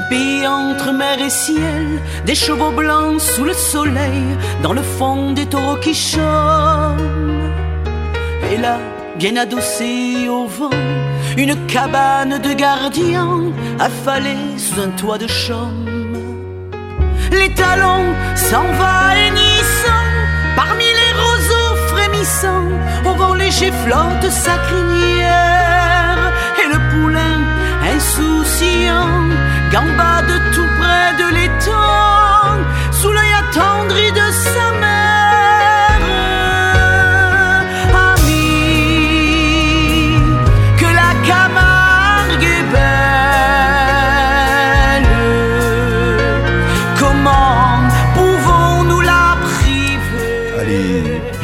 Un pays entre mer et ciel, des chevaux blancs sous le soleil, dans le fond des taureaux qui chôment. Et là, bien adossé au vent, une cabane de gardiens affalée sous un toit de chaume. Les talons s'envahissant parmi les roseaux frémissants, au vent léger flotte sa crinière et le poulain insouciant gambade tout près de l'étang sous l'œil attendri de sa mère.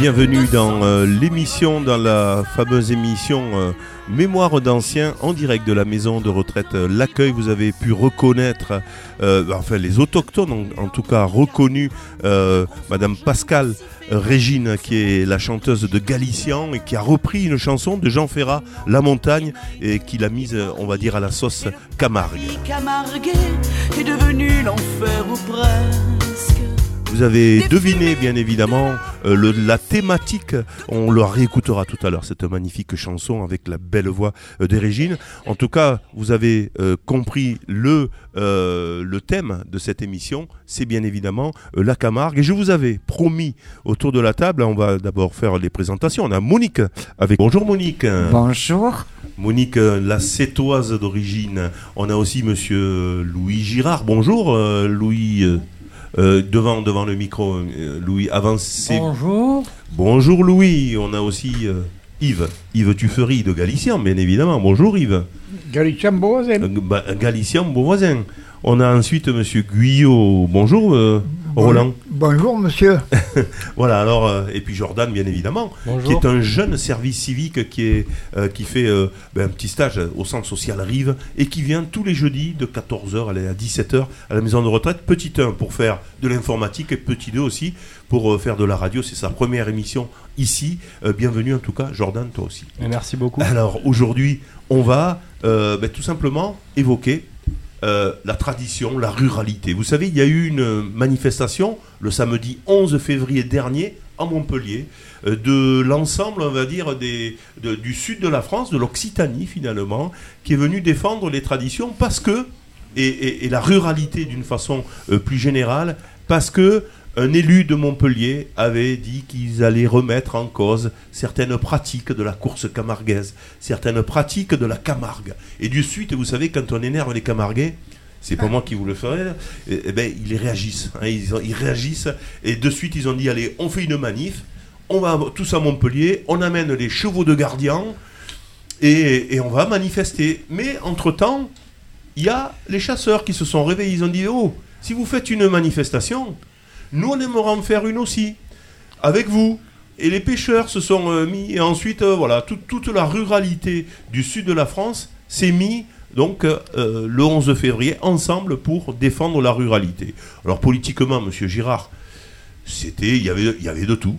Bienvenue dans euh, l'émission, dans la fameuse émission euh, Mémoire d'anciens en direct de la maison de retraite euh, L'accueil. Vous avez pu reconnaître, euh, enfin les autochtones ont en tout cas reconnu Madame Pascale euh, Régine, qui est la chanteuse de Galician et qui a repris une chanson de Jean Ferrat, La Montagne, et qui l'a mise, on va dire, à la sauce Camargue. Camargue est devenu l'enfer ou presque. Vous avez deviné, bien évidemment, euh, le- la thématique. On le réécoutera tout à l'heure, cette magnifique chanson avec la belle voix euh, de Régine. En tout cas, vous avez euh, compris le, euh, le thème de cette émission. C'est bien évidemment euh, la Camargue. Et je vous avais promis autour de la table, on va d'abord faire les présentations. On a Monique avec. Bonjour Monique. Bonjour. Monique, la sétoise d'origine. On a aussi monsieur Louis Girard. Bonjour euh, Louis. Euh, devant, devant le micro, euh, Louis, avancez. Bonjour. Bonjour Louis. On a aussi euh, Yves. Yves Tuffery de Galicien, bien évidemment. Bonjour Yves. Galicien. Euh, bah, Galicien, bon voisin. On a ensuite monsieur Guyot. Bonjour Roland. Bonjour, monsieur. Voilà, alors, euh, et puis Jordan, bien évidemment, qui est un jeune service civique qui, est, euh, qui fait euh, ben, un petit stage au centre social Rive et qui vient tous les jeudis de 14h à 17h à la maison de retraite. Petit 1 pour faire de l'informatique et petit 2 aussi pour euh, faire de la radio. C'est sa première émission ici. Euh, bienvenue en tout cas, Jordan, toi aussi. Merci beaucoup. Alors aujourd'hui, on va euh, ben, tout simplement évoquer euh, la tradition, la ruralité. Vous savez, il y a eu une manifestation le samedi 11 février dernier à Montpellier euh, de l'ensemble, on va dire, du sud de la France, de l'Occitanie finalement, qui est venu défendre les traditions parce que, et la ruralité d'une façon euh, plus générale, parce que un élu de Montpellier avait dit qu'ils allaient remettre en cause certaines pratiques de la course camarguaise, certaines pratiques de la Camargue. Et du suite, vous savez, quand on énerve les Camarguais, c'est pas moi qui vous le ferai, eh, eh ben, ils réagissent. hein, ils, réagissent. Et de suite, ils ont dit allez, on fait une manif, on va tous à Montpellier, on amène les chevaux de gardien et, et on va manifester. Mais entre-temps, il y a les chasseurs qui se sont réveillés. Ils ont dit Oh, si vous faites une manifestation, nous on aimerait en faire une aussi, avec vous. Et les pêcheurs se sont euh, mis, et ensuite, euh, voilà, tout- toute la ruralité du sud de la France s'est mis donc euh, le 11 février ensemble pour défendre la ruralité. Alors politiquement, Monsieur Girard, c'était, il y avait, il y avait de tout.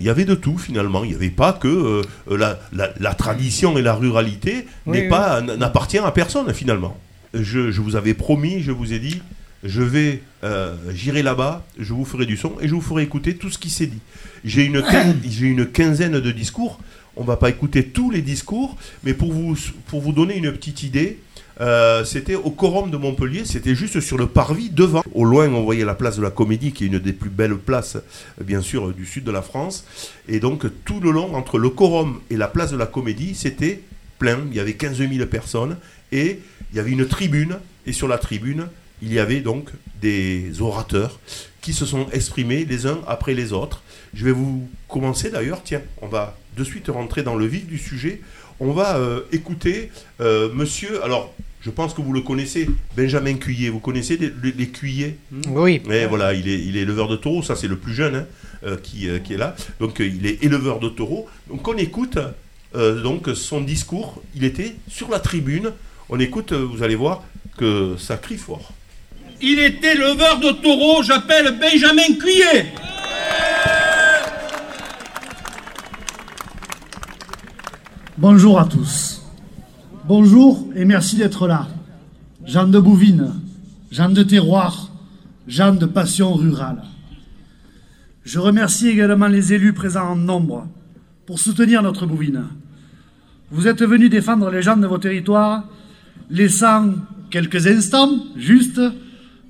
Il y avait de tout finalement. Il n'y avait pas que la, la- la tradition et la ruralité Oui, n'est oui. pas n'appartient à personne finalement. Je, je vous avais promis, je vous ai dit, je vais, euh, j'irai là-bas, je vous ferai du son et je vous ferai écouter tout ce qui s'est dit. J'ai une, j'ai une quinzaine de discours. On va pas écouter tous les discours, mais pour vous, pour vous donner une petite idée, euh, c'était au Corum de Montpellier, c'était juste sur le parvis devant. Au loin, on voyait la place de la Comédie, qui est une des plus belles places, bien sûr, du sud de la France. Et donc, tout le long, entre le Corum et la place de la Comédie, c'était plein. Il y avait 15 000 personnes. Et il y avait une tribune. Et sur la tribune, il y avait donc des orateurs qui se sont exprimés les uns après les autres. Je vais vous commencer d'ailleurs, tiens, on va de suite rentrer dans le vif du sujet. On va euh, écouter euh, monsieur, alors je pense que vous le connaissez, Benjamin Cuillet. Vous connaissez les, les- Oui. et voilà, il est, il est éleveur de taureaux, ça c'est le plus jeune hein, euh, qui, qui est là. Donc il est éleveur de taureaux. Donc on écoute donc son discours, il était sur la tribune. On écoute, vous allez voir que ça crie fort. Il est éleveur de taureaux, j'appelle Benjamin Cuillet. Bonjour à tous. Bonjour et merci d'être là. gens de bouvines, gens de terroir, gens de passion rurale. Je remercie également les élus présents en nombre pour soutenir notre bouvine. Vous êtes venus défendre les gens de vos territoires, laissant quelques instants, juste,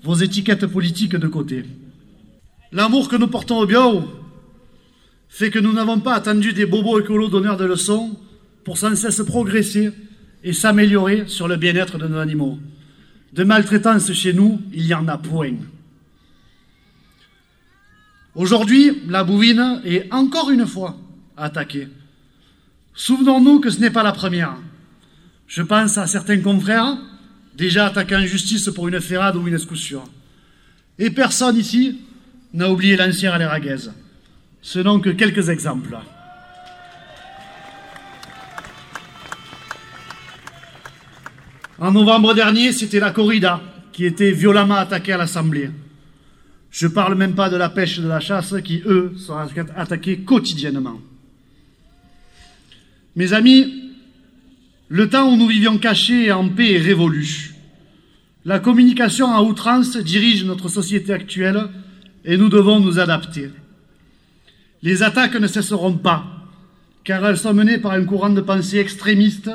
vos étiquettes politiques de côté. L'amour que nous portons au bio fait que nous n'avons pas attendu des bobos écolos donneurs de leçons pour sans cesse progresser et s'améliorer sur le bien-être de nos animaux. De maltraitance chez nous, il y en a point. Aujourd'hui, la bouvine est encore une fois attaquée. Souvenons-nous que ce n'est pas la première. Je pense à certains confrères déjà attaqués en justice pour une ferrade ou une escoussure. Et personne ici n'a oublié l'ancien à l'Eraguez. Ce n'ont que quelques exemples. En novembre dernier, c'était la corrida qui était violemment attaquée à l'Assemblée. Je ne parle même pas de la pêche et de la chasse qui, eux, sont attaqués quotidiennement. Mes amis, le temps où nous vivions cachés et en paix est révolu. La communication à outrance dirige notre société actuelle et nous devons nous adapter. Les attaques ne cesseront pas, car elles sont menées par un courant de pensée extrémiste,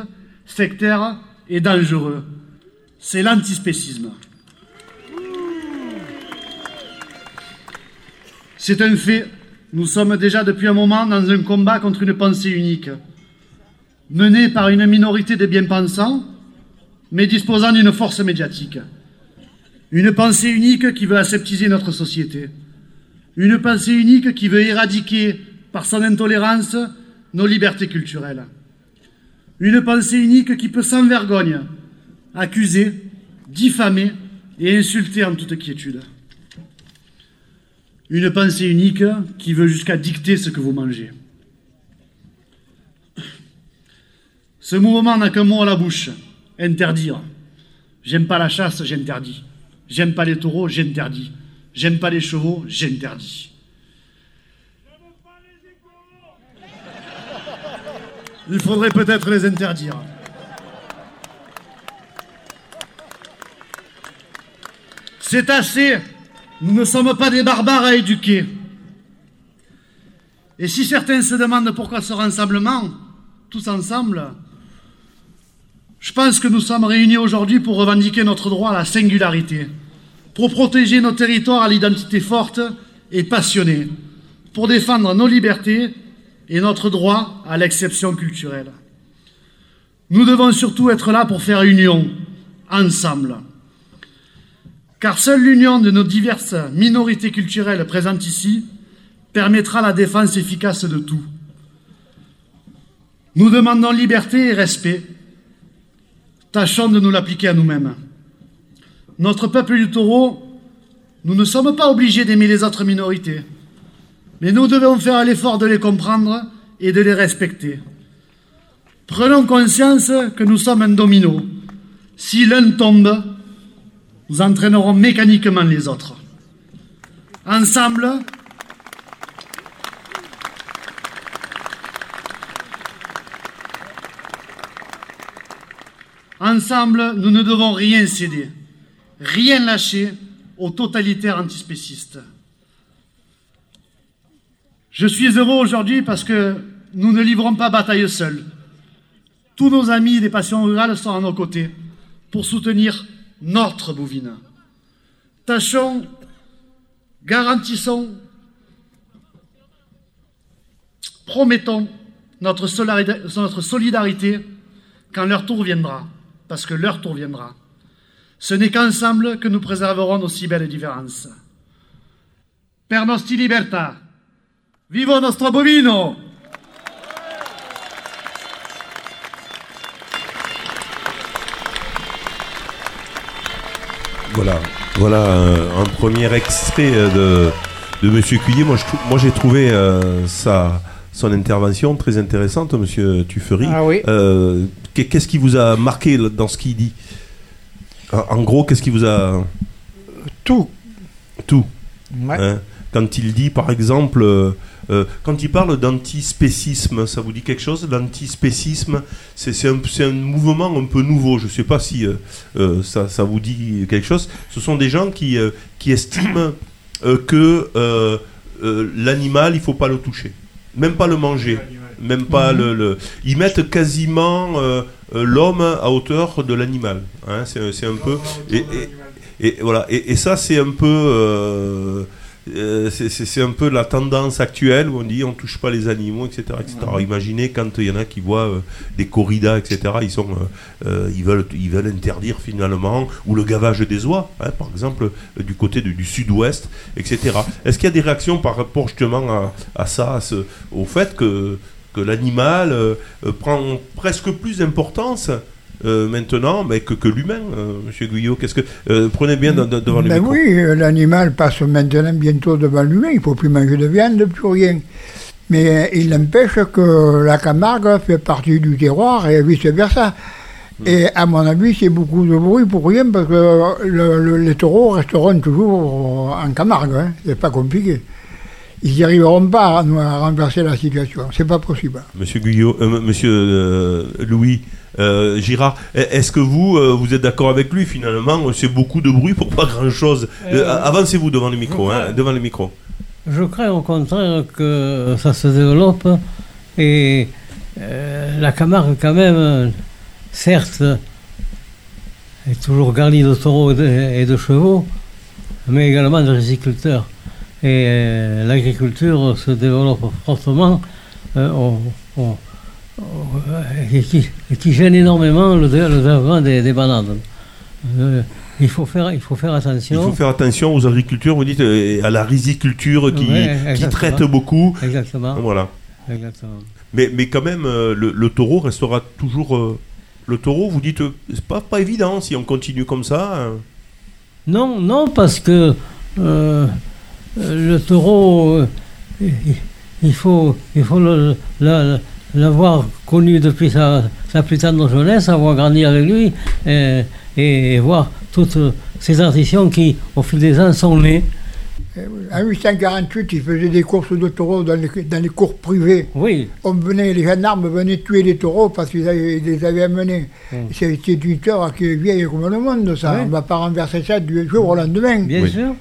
sectaire et dangereux. C'est l'antispécisme. C'est un fait. Nous sommes déjà depuis un moment dans un combat contre une pensée unique, menée par une minorité de bien-pensants, mais disposant d'une force médiatique. Une pensée unique qui veut aseptiser notre société. Une pensée unique qui veut éradiquer, par son intolérance, nos libertés culturelles. Une pensée unique qui peut sans vergogne accuser, diffamer et insulter en toute quiétude. Une pensée unique qui veut jusqu'à dicter ce que vous mangez. Ce mouvement n'a qu'un mot à la bouche, interdire. J'aime pas la chasse, j'interdis. J'aime pas les taureaux, j'interdis. J'aime pas les chevaux, j'interdis. Il faudrait peut-être les interdire. C'est assez. Nous ne sommes pas des barbares à éduquer. Et si certains se demandent pourquoi ce rassemblement, tous ensemble, je pense que nous sommes réunis aujourd'hui pour revendiquer notre droit à la singularité, pour protéger nos territoires à l'identité forte et passionnée, pour défendre nos libertés et notre droit à l'exception culturelle. Nous devons surtout être là pour faire union, ensemble. Car seule l'union de nos diverses minorités culturelles présentes ici permettra la défense efficace de tout. Nous demandons liberté et respect. Tâchons de nous l'appliquer à nous-mêmes. Notre peuple du taureau, nous ne sommes pas obligés d'aimer les autres minorités, mais nous devons faire l'effort de les comprendre et de les respecter. Prenons conscience que nous sommes un domino. Si l'un tombe, nous entraînerons mécaniquement les autres. Ensemble, ensemble, nous ne devons rien céder, rien lâcher aux totalitaires antispécistes. Je suis heureux aujourd'hui parce que nous ne livrons pas bataille seuls. Tous nos amis des passions rurales sont à nos côtés pour soutenir notre bovine. Tâchons, garantissons, promettons notre solidarité quand leur tour viendra, parce que leur tour viendra. Ce n'est qu'ensemble que nous préserverons nos si belles différences. Per nostri libertà, vivo nostro bovino! Voilà, voilà un, premier extrait euh, de, de Monsieur. Moi, j'ai trouvé euh, sa, son intervention très intéressante, Monsieur Tuffery. Ah oui. Euh, qu'est- qu'est-ce qui vous a marqué dans ce qu'il dit? En, gros, qu'est-ce qui vous a Tout. tout Ouais. hein? Quand il dit, par exemple, euh, Euh, quand il parle d'antispécisme, ça vous dit quelque chose? L'antispécisme, c'est un, mouvement un peu nouveau. Je ne sais pas si euh, euh, ça, ça vous dit quelque chose. Ce sont des gens qui, qui estiment que l'animal, il faut pas le toucher, même pas le manger, même pas le, le- Ils mettent quasiment euh, euh, l'homme à hauteur de l'animal. hein. c'est c'est un peu. Et, et- et voilà. Et, et ça, c'est un peu. euh, euh, c'est- un peu la tendance actuelle où on dit on touche pas les animaux, etc. etc. Alors, imaginez quand il y en a qui voient euh, des corridas, etc. Ils, sont, euh, ils, veulent, ils veulent interdire finalement, ou le gavage des oies, hein, par exemple, du côté de- du sud-ouest, etc. Est-ce qu'il y a des réactions par rapport justement à, à ça, à ce- au fait que, que l'animal prend presque plus d'importance euh, maintenant mais que, que l'humain, euh, Monsieur Guyot Qu'est-ce que euh, prenez bien de- de- devant le Ben micro. oui, euh, l'animal passe maintenant bientôt devant l'humain, il ne faut plus manger de viande, plus rien. Mais il n'empêche que la Camargue fait partie du terroir et vice-versa. Hmm. Et à mon avis, c'est beaucoup de bruit pour rien parce que le- le- les taureaux resteront toujours en Camargue. Hein. C'est pas compliqué. Ils n'y arriveront pas à, renverser la situation. C'est pas possible. Monsieur Guyot, euh, Monsieur euh, Louis euh, Girard, e- est-ce que vous, euh, vous êtes d'accord avec lui finalement C'est beaucoup de bruit pour pas grand-chose. Euh, Euh, Avancez-vous devant le micro, je hein, crois- devant le micro. Je crains au contraire que ça se développe et euh, la Camargue quand même, euh, certes, est toujours garnie de taureaux et de, et de chevaux, mais également de riziculteurs. Et euh, l'agriculture se développe fortement euh, on- on- on- et, qui, et qui gêne énormément le, dé- le développement des, des bananes. Euh, il, faut faire, il faut faire Il attention. faut faire attention aux agricultures, vous dites, euh, et à la riziculture qui, Ouais, qui exactement. traite beaucoup. Exactement. Voilà. exactement. Mais, mais quand même, euh, le, le taureau restera toujours. euh, le taureau, vous dites, c'est pas, pas évident si on continue comme ça. hein. Non, non, parce que le taureau, il, il faut, il faut le- l'avoir connu depuis sa, sa plus tendre jeunesse, avoir grandi avec lui et, et voir toutes ces traditions qui, au fil des ans, sont nées. En 1848, ils faisaient des courses de taureaux dans les, dans les cours privés. Oui, On venait, les gendarmes venaient tuer les taureaux parce qu'ils avaient- ils les avaient amenés. Mm. C'est c'est une histoire qui est vieille comme le monde, ça. Oui. On ne va pas renverser ça du jour au lendemain. bien Oui. sûr,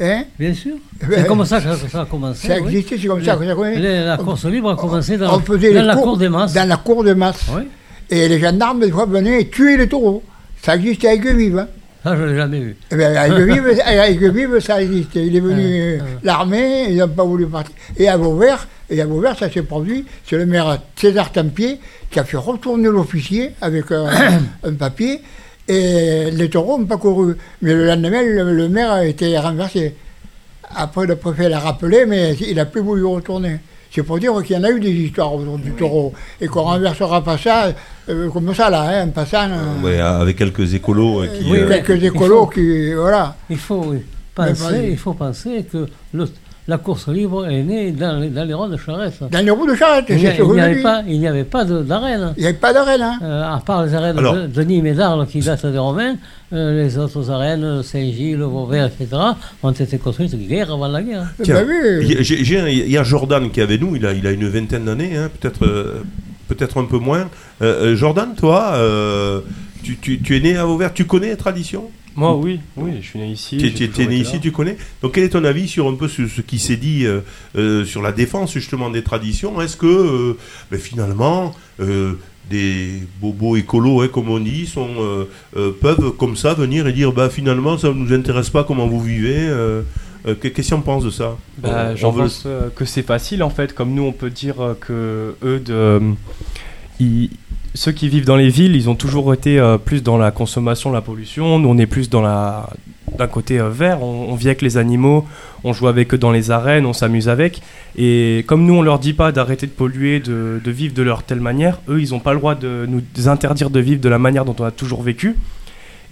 Hein? Bien sûr. C'est comme ça que ça a commencé. Ça oui. existait, c'est comme ça que ça connaît. la course libre a commencé dans, On faisait dans les la cours- cour des masses. Dans la cour de masse. Oui, Et les gendarmes, des fois, venaient tuer les taureaux. Ça existait à Aigues-Vives. Hein. ça je ne l'ai jamais vu. Eh ben, à ça existait. Il est venu Ah, ah. l'armée, ils n'ont pas voulu partir. Et à Vauvert, et à Vauvert, ça s'est produit. C'est le maire César Tempier qui a fait retourner l'officier avec un papier. Et les taureaux n'ont pas couru. Mais le lendemain, le, le maire a été renversé. Après, le préfet l'a rappelé, mais il n'a plus voulu retourner. C'est pour dire qu'il y en a eu des histoires autour du taureau. Et qu'on ne renversera pas ça euh, comme ça, là, hein, en passant. euh, Ouais, avec quelques écolos euh, qui. Oui, euh, quelques écolos faut- qui. Voilà. Il faut penser, il faut penser que le- la course libre est née dans les, dans les ronds de Charette. Dans les roues de charrette, Il n'y c'est ce que il n'y avait pas, il n'y avait pas de- d'arène. Il n'y avait pas d'arène, hein. Euh, à part les arènes Alors- de, de Nîmes et d'Arles qui datent des Romains, euh, les autres arènes, Saint-Gilles, Vauvert, etc., ont été construites guerre avant la guerre. Bah oui. il y a- j'ai- j'ai un- il y a Jordan qui est avec nous, il a, il a une vingtaine d'années, hein, peut-être euh, peut-être un peu moins. Jordan, toi, euh, tu, tu- tu es né à Vauvert, tu connais les traditions Moi, oui, oui, je suis né ici. Tu es- né ici, là. tu connais. Donc quel est ton avis sur un peu ce, ce qui s'est dit euh, euh, sur la défense justement des traditions? Est-ce que euh, ben, finalement euh, des bobos écolos, hein, comme on dit, sont, euh, euh, peuvent comme ça venir et dire bah, finalement ça ne nous intéresse pas comment vous vivez euh, euh, que- Qu'est-ce qu'on pense de ça? Bah, J'en veut- pense que c'est facile en fait, comme nous on peut dire que eux de ils- ceux qui vivent dans les villes, ils ont toujours été euh, plus dans la consommation, la pollution. Nous on est plus dans la d'un côté euh, vert. On, on vit avec les animaux, on joue avec eux dans les arènes, on s'amuse avec. Et comme nous on leur dit pas d'arrêter de polluer, de, vivre de leur telle manière, eux ils n'ont pas le droit de nous interdire de vivre de la manière dont on a toujours vécu.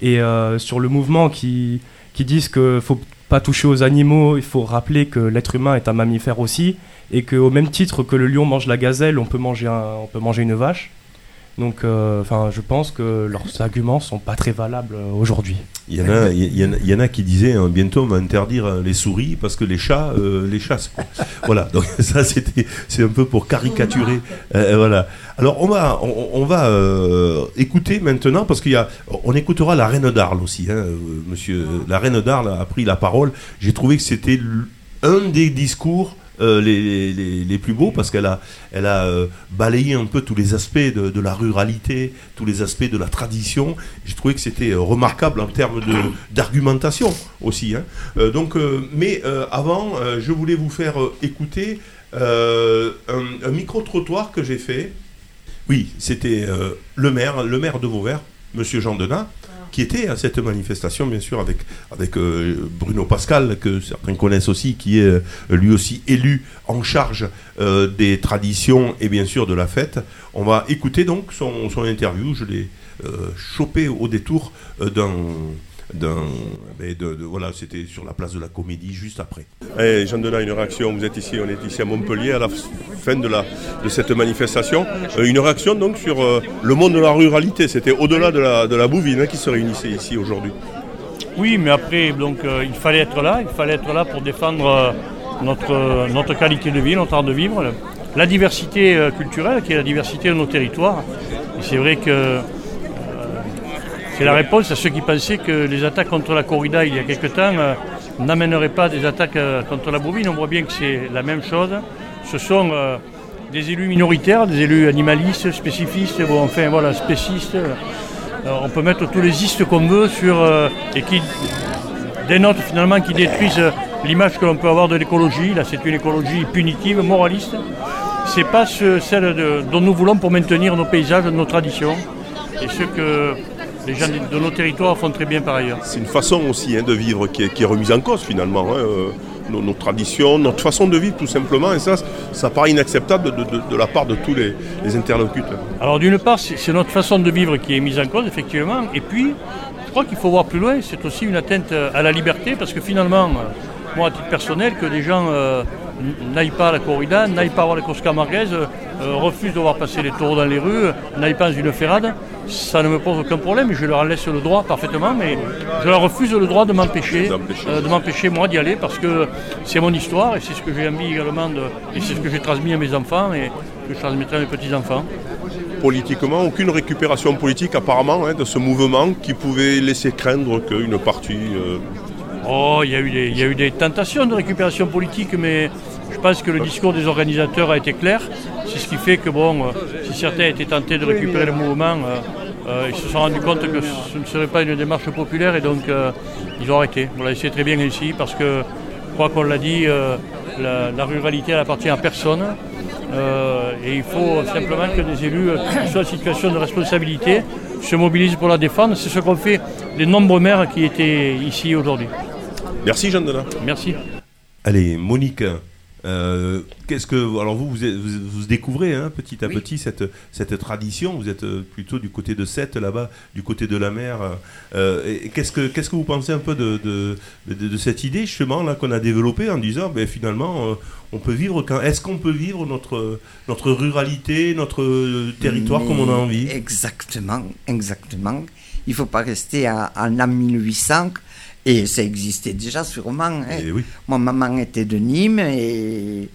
Et euh, sur le mouvement qui qui disent que faut pas toucher aux animaux, il faut rappeler que l'être humain est un mammifère aussi, et qu'au même titre que le lion mange la gazelle, on peut manger, on peut manger une vache. Donc, euh, enfin, je pense que leurs arguments sont pas très valables euh, aujourd'hui. Il y en a, il y en a, il y en a qui disaient hein, bientôt on va interdire euh, les souris parce que les chats les chassent. voilà, donc ça c'était, c'est un peu pour caricaturer. Voilà. Alors on va, on, on va écouter maintenant parce qu'il y a, on écoutera la reine d'Arles aussi. Hein, monsieur, la reine d'Arles a pris la parole. J'ai trouvé que c'était un des discours. Euh, les, plus beaux parce qu'elle a, elle a euh, balayé un peu tous les aspects de, la ruralité, tous les aspects de la tradition. J'ai trouvé que c'était euh, remarquable en termes d'argumentation aussi. hein. Donc, mais avant, je voulais vous faire écouter un, un micro-trottoir que j'ai fait. Oui, c'était le maire, le maire de Vauvert, Monsieur Jean Denat, qui était à cette manifestation, bien sûr, avec, euh, Bruno Pascal, que certains connaissent aussi, qui est euh, lui aussi élu en charge euh, des traditions et bien sûr de la fête. On va écouter donc son, interview. Je l'ai chopé au détour d'un. D'un ben, de- de- voilà, c'était sur la place de la Comédie juste après. Eh, Jean Denat, une réaction. Vous êtes ici, on est ici à Montpellier à la fin de, la, de cette manifestation. Euh, une réaction donc sur euh, le monde de la ruralité. C'était au-delà de la, de la bouvine hein, qui se réunissait ici aujourd'hui. Oui, mais après, donc, euh, il fallait être là. Il fallait être là pour défendre euh, notre, euh, notre qualité de vie, notre art de vivre, la diversité culturelle qui est la diversité de nos territoires. Et c'est vrai que euh, c'est la réponse à ceux qui pensaient que les attaques contre la corrida il y a quelque temps euh, n'amèneraient pas des attaques euh, contre la bovine. On voit bien que c'est la même chose. Ce sont euh, des élus minoritaires, des élus animalistes, spécifistes, enfin voilà, spécistes. On peut mettre tous les istes qu'on veut sur et qui dénotent finalement, qui détruisent l'image que l'on peut avoir de l'écologie. Là, c'est une écologie punitive, moraliste. C'est pas ce- celle dont nous voulons pour maintenir nos paysages, nos traditions et ce que les gens de, nos territoires font très bien par ailleurs. C'est une façon aussi hein, de vivre qui est, qui est remise en cause finalement. hein, euh, nos, nos traditions, notre façon de vivre tout simplement. Et ça, ça paraît inacceptable de, de- de la part de tous les, les interlocuteurs. Alors d'une part, c'est notre façon de vivre qui est mise en cause, effectivement. Et puis, je crois qu'il faut voir plus loin, c'est aussi une atteinte euh, à la liberté, parce que finalement, euh, moi, à titre personnel, que des gens euh, n- n'aillent pas à la corrida, n'aillent pas voir les courses camarguaises, euh, refusent de voir passer les taureaux dans les rues, euh, n'aillent pas dans une ferrade, ça ne me pose aucun problème, je leur laisse le droit parfaitement, mais je leur refuse le droit de m'empêcher, euh, de m'empêcher moi d'y aller, parce que c'est mon histoire, et c'est ce que j'ai envie également, de, et c'est ce que j'ai transmis à mes enfants, et que je transmettrai à mes petits-enfants. Politiquement, aucune récupération politique apparemment hein, de ce mouvement qui pouvait laisser craindre qu'une partie... euh, Oh, il y, a eu des, tentations de récupération politique, mais je pense que le discours des organisateurs a été clair. C'est ce qui fait que, bon, euh, si certains étaient tentés de récupérer le mouvement, euh, euh, ils se sont rendus compte que ce ne serait pas une démarche populaire et donc ils ont arrêté. Voilà, et c'est très bien ici parce que, je crois qu'on l'a dit, la, la ruralité elle appartient à personne. Et il faut simplement que des élus soient en situation de responsabilité se mobilisent pour la défendre. C'est ce qu'ont fait les nombreux maires qui étaient ici aujourd'hui. Merci Jean Denat. Merci. Allez, Monique, euh, qu'est-ce que alors vous vous, êtes- vous, vous découvrez hein, petit à petit cette, cette tradition. Vous êtes euh, plutôt du côté de Sète là-bas, du côté de la mer. euh, et qu'est-ce que qu'est-ce que vous pensez un peu de, de, de- de cette idée justement là qu'on a développée en disant ben finalement euh, on peut vivre quand est-ce qu'on peut vivre notre notre ruralité, notre territoire comme on a envie? Exactement, exactement. Il ne faut pas rester à- en l'an 1800. Et ça existait déjà sûrement. hein. Eh oui. Mon maman était de Nîmes et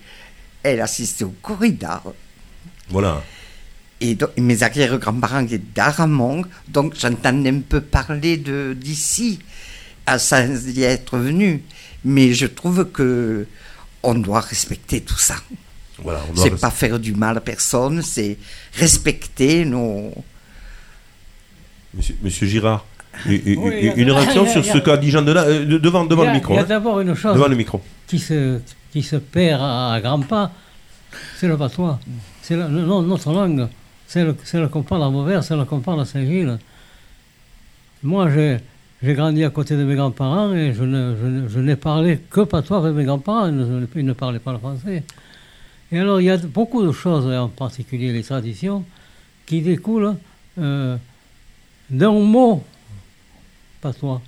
elle assistait au corridor. Voilà. Et donc, mes arrière-grands-parents étaient d'Aramon, donc j'entendais un peu parler de d'ici, sans y être venu. Mais je trouve que on doit respecter tout ça. Voilà, doit C'est rester- pas faire du mal à personne, c'est respecter nos. Monsieur, Monsieur Girard, une, réaction sur ce qu'a dit Jean Denat euh, de- devant devant a- le micro. Il y a hein. d'abord une chose Devant le micro. qui se, qui se perd à, à grands pas, c'est le patois. C'est la- notre langue. C'est le, le qu'on parle à Vauvert, c'est le qu'on parle à Saint-Gilles. Moi, j'ai, j'ai grandi à côté de mes grands-parents et je, ne, je, n'ai parlé que patois avec mes grands-parents. Ils ne, ils ne parlaient pas le français. Et alors, il y a beaucoup de choses, en particulier les traditions, qui découlent euh, d'un mot patois.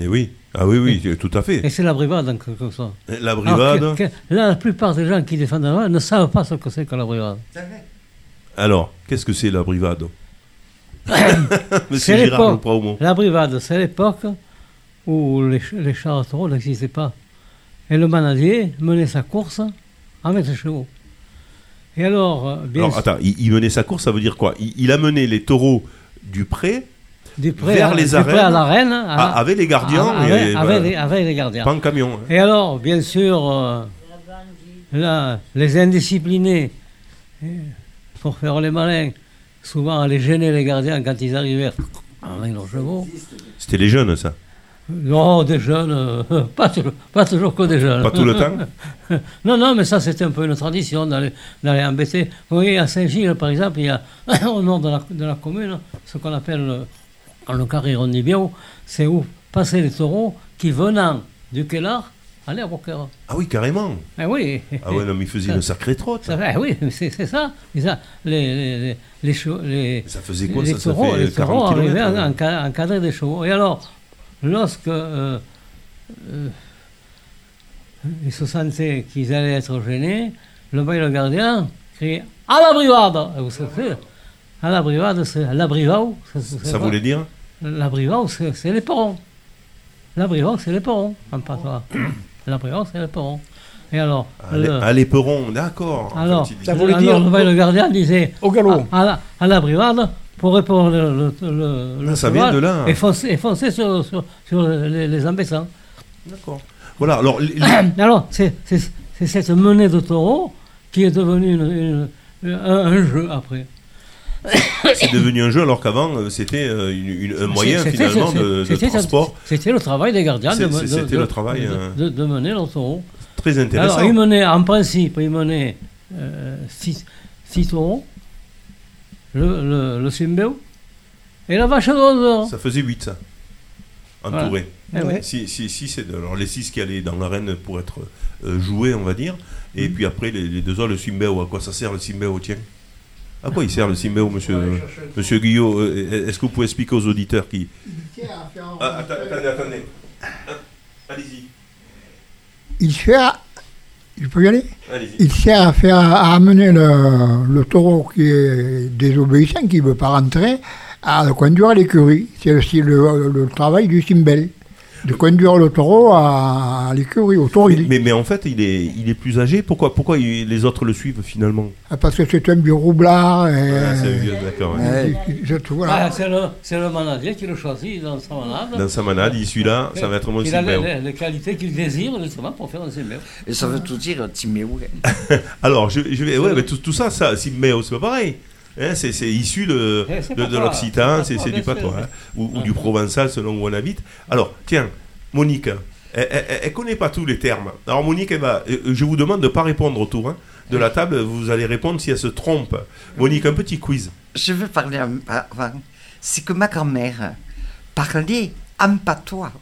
Et oui, ah oui, oui, tout à fait. Et c'est la brivade, en quelque sorte. La Alors brivade. que- que- là, la plupart des gens qui défendent la loi ne savent pas ce que c'est que la brivade. Alors, qu'est-ce que c'est la brivade Monsieur Girard. La brivade, c'est l'époque où les, les chars à taureaux n'existaient pas. Et le manadier menait sa course avec les chevaux. Et alors, euh, bien Alors, attends, il, il menait sa course, ça veut dire quoi? Il, il a mené les taureaux du pré du pré, vers à, les arènes, à l'arène, à- ah, avec les gardiens. à- et- avec, et avec voilà. les, avec les gardiens. Pas en camion. hein. Et alors, bien sûr, euh, là, les indisciplinés, eh, pour faire les malins, souvent allaient gêner les gardiens quand ils arrivaient avec leurs chevaux. C'était les jeunes, ça. Non, des jeunes, euh, pas, toujours, pas toujours que des jeunes. Pas tout le temps Non, non, mais ça c'était un peu une tradition d'aller, embêter. Vous voyez, à Saint-Gilles, par exemple, il y a au nord de la, de la commune ce qu'on appelle, en le carré Rondibio, c'est où passaient les taureaux qui venant du Kellar allaient à Beaucaire. Ah oui, carrément. Eh oui. Ah ouais, non, mais il faisait une sacrée trotte. Ça, eh oui, c'est, c'est ça. Ça, les, les, les, les, Ça faisait quoi les ça? Ça taureaux, fait les taureaux 40 arrivaient à hein. des chevaux. Et alors, lorsque euh, euh, ils se sentaient qu'ils allaient être gênés, le bail le gardien criait À la brivade Vous savez, à la brivade, c'est la brivao. c'est- c'est Ça voulait dire La brivao, c'est, les perrons. La brivao, c'est les en patois. la brivao, c'est les perrons. Et alors, Ah, les- le- ah, d'accord. En alors, fait, Ça voulait dire- le gardien disait Au galop. à, à la, à la brivade pour répondre le, le, le, le Ah, ça vient de là. Et foncer, et foncer sur, sur, sur les, les embêtants. D'accord. Voilà, alors, les- Alors, c'est cette menée de taureau qui est devenue une- une- un, un jeu après. c'est devenu un jeu alors qu'avant euh, c'était euh, une- une- un moyen finalement de, de transport C'était le travail des gardiens de, de- le travail, de, euh, de- mener le taureau. très intéressant. Alors, il menait, en principe, il menait euh, six, six taureaux, le, le, le Simbéo et la vache d'Odeur. Ça faisait 8 ça. Entouré. Oui. Si, si, si, c'est alors les 6 qui allaient dans l'arène pour être euh, joués, on va dire. Et puis après, les, les deux autres, le Simbéo, à quoi ça sert le Simbéo, tiens? À quoi il sert le Simbéo, monsieur, monsieur Guyot Euh, Est-ce que vous pouvez expliquer aux auditeurs qui. Ah, attendez, attendez. Ah, Allez-y. Il sert, je peux y aller. Il sert à faire à amener le, le taureau qui est désobéissant, qui ne veut pas rentrer, à le conduire à l'écurie. C'est aussi le, le travail du Simbel, de conduire le taureau à, à l'écurie, au Mais, toril. mais, mais en fait, il est, il est plus âgé. Pourquoi, pourquoi il- les autres le suivent finalement Parce que c'est un vieux roublard. Et, Ah, c'est un vieux, d'accord. ouais. et- et- c'est tout, voilà. Ah, c'est le, c'est le manadier qui le choisit dans sa manade. Dans sa manade, il suit là, ça va être mon Il a les, les- qualités qu'il désire justement pour faire un Simbéo. Et ça veut tout dire, Timéo. Alors, je, je vais. Ouais, mais tout, tout ça, ça Simbéo, c'est pas pareil. Hein, c'est, c'est issu de, Eh, de, l'occitan, c'est c'est, c'est du patois, hein, ou, ou du provençal selon où on habite. Alors, tiens, Monique, elle, elle connaît pas tous les termes. Alors, Monique, elle va, euh, je vous demande de ne pas répondre autour hein, de la table, vous allez répondre si elle se trompe. Monique, un petit quiz. Je veux parler en- avant. C'est que ma grand-mère parlait en patois.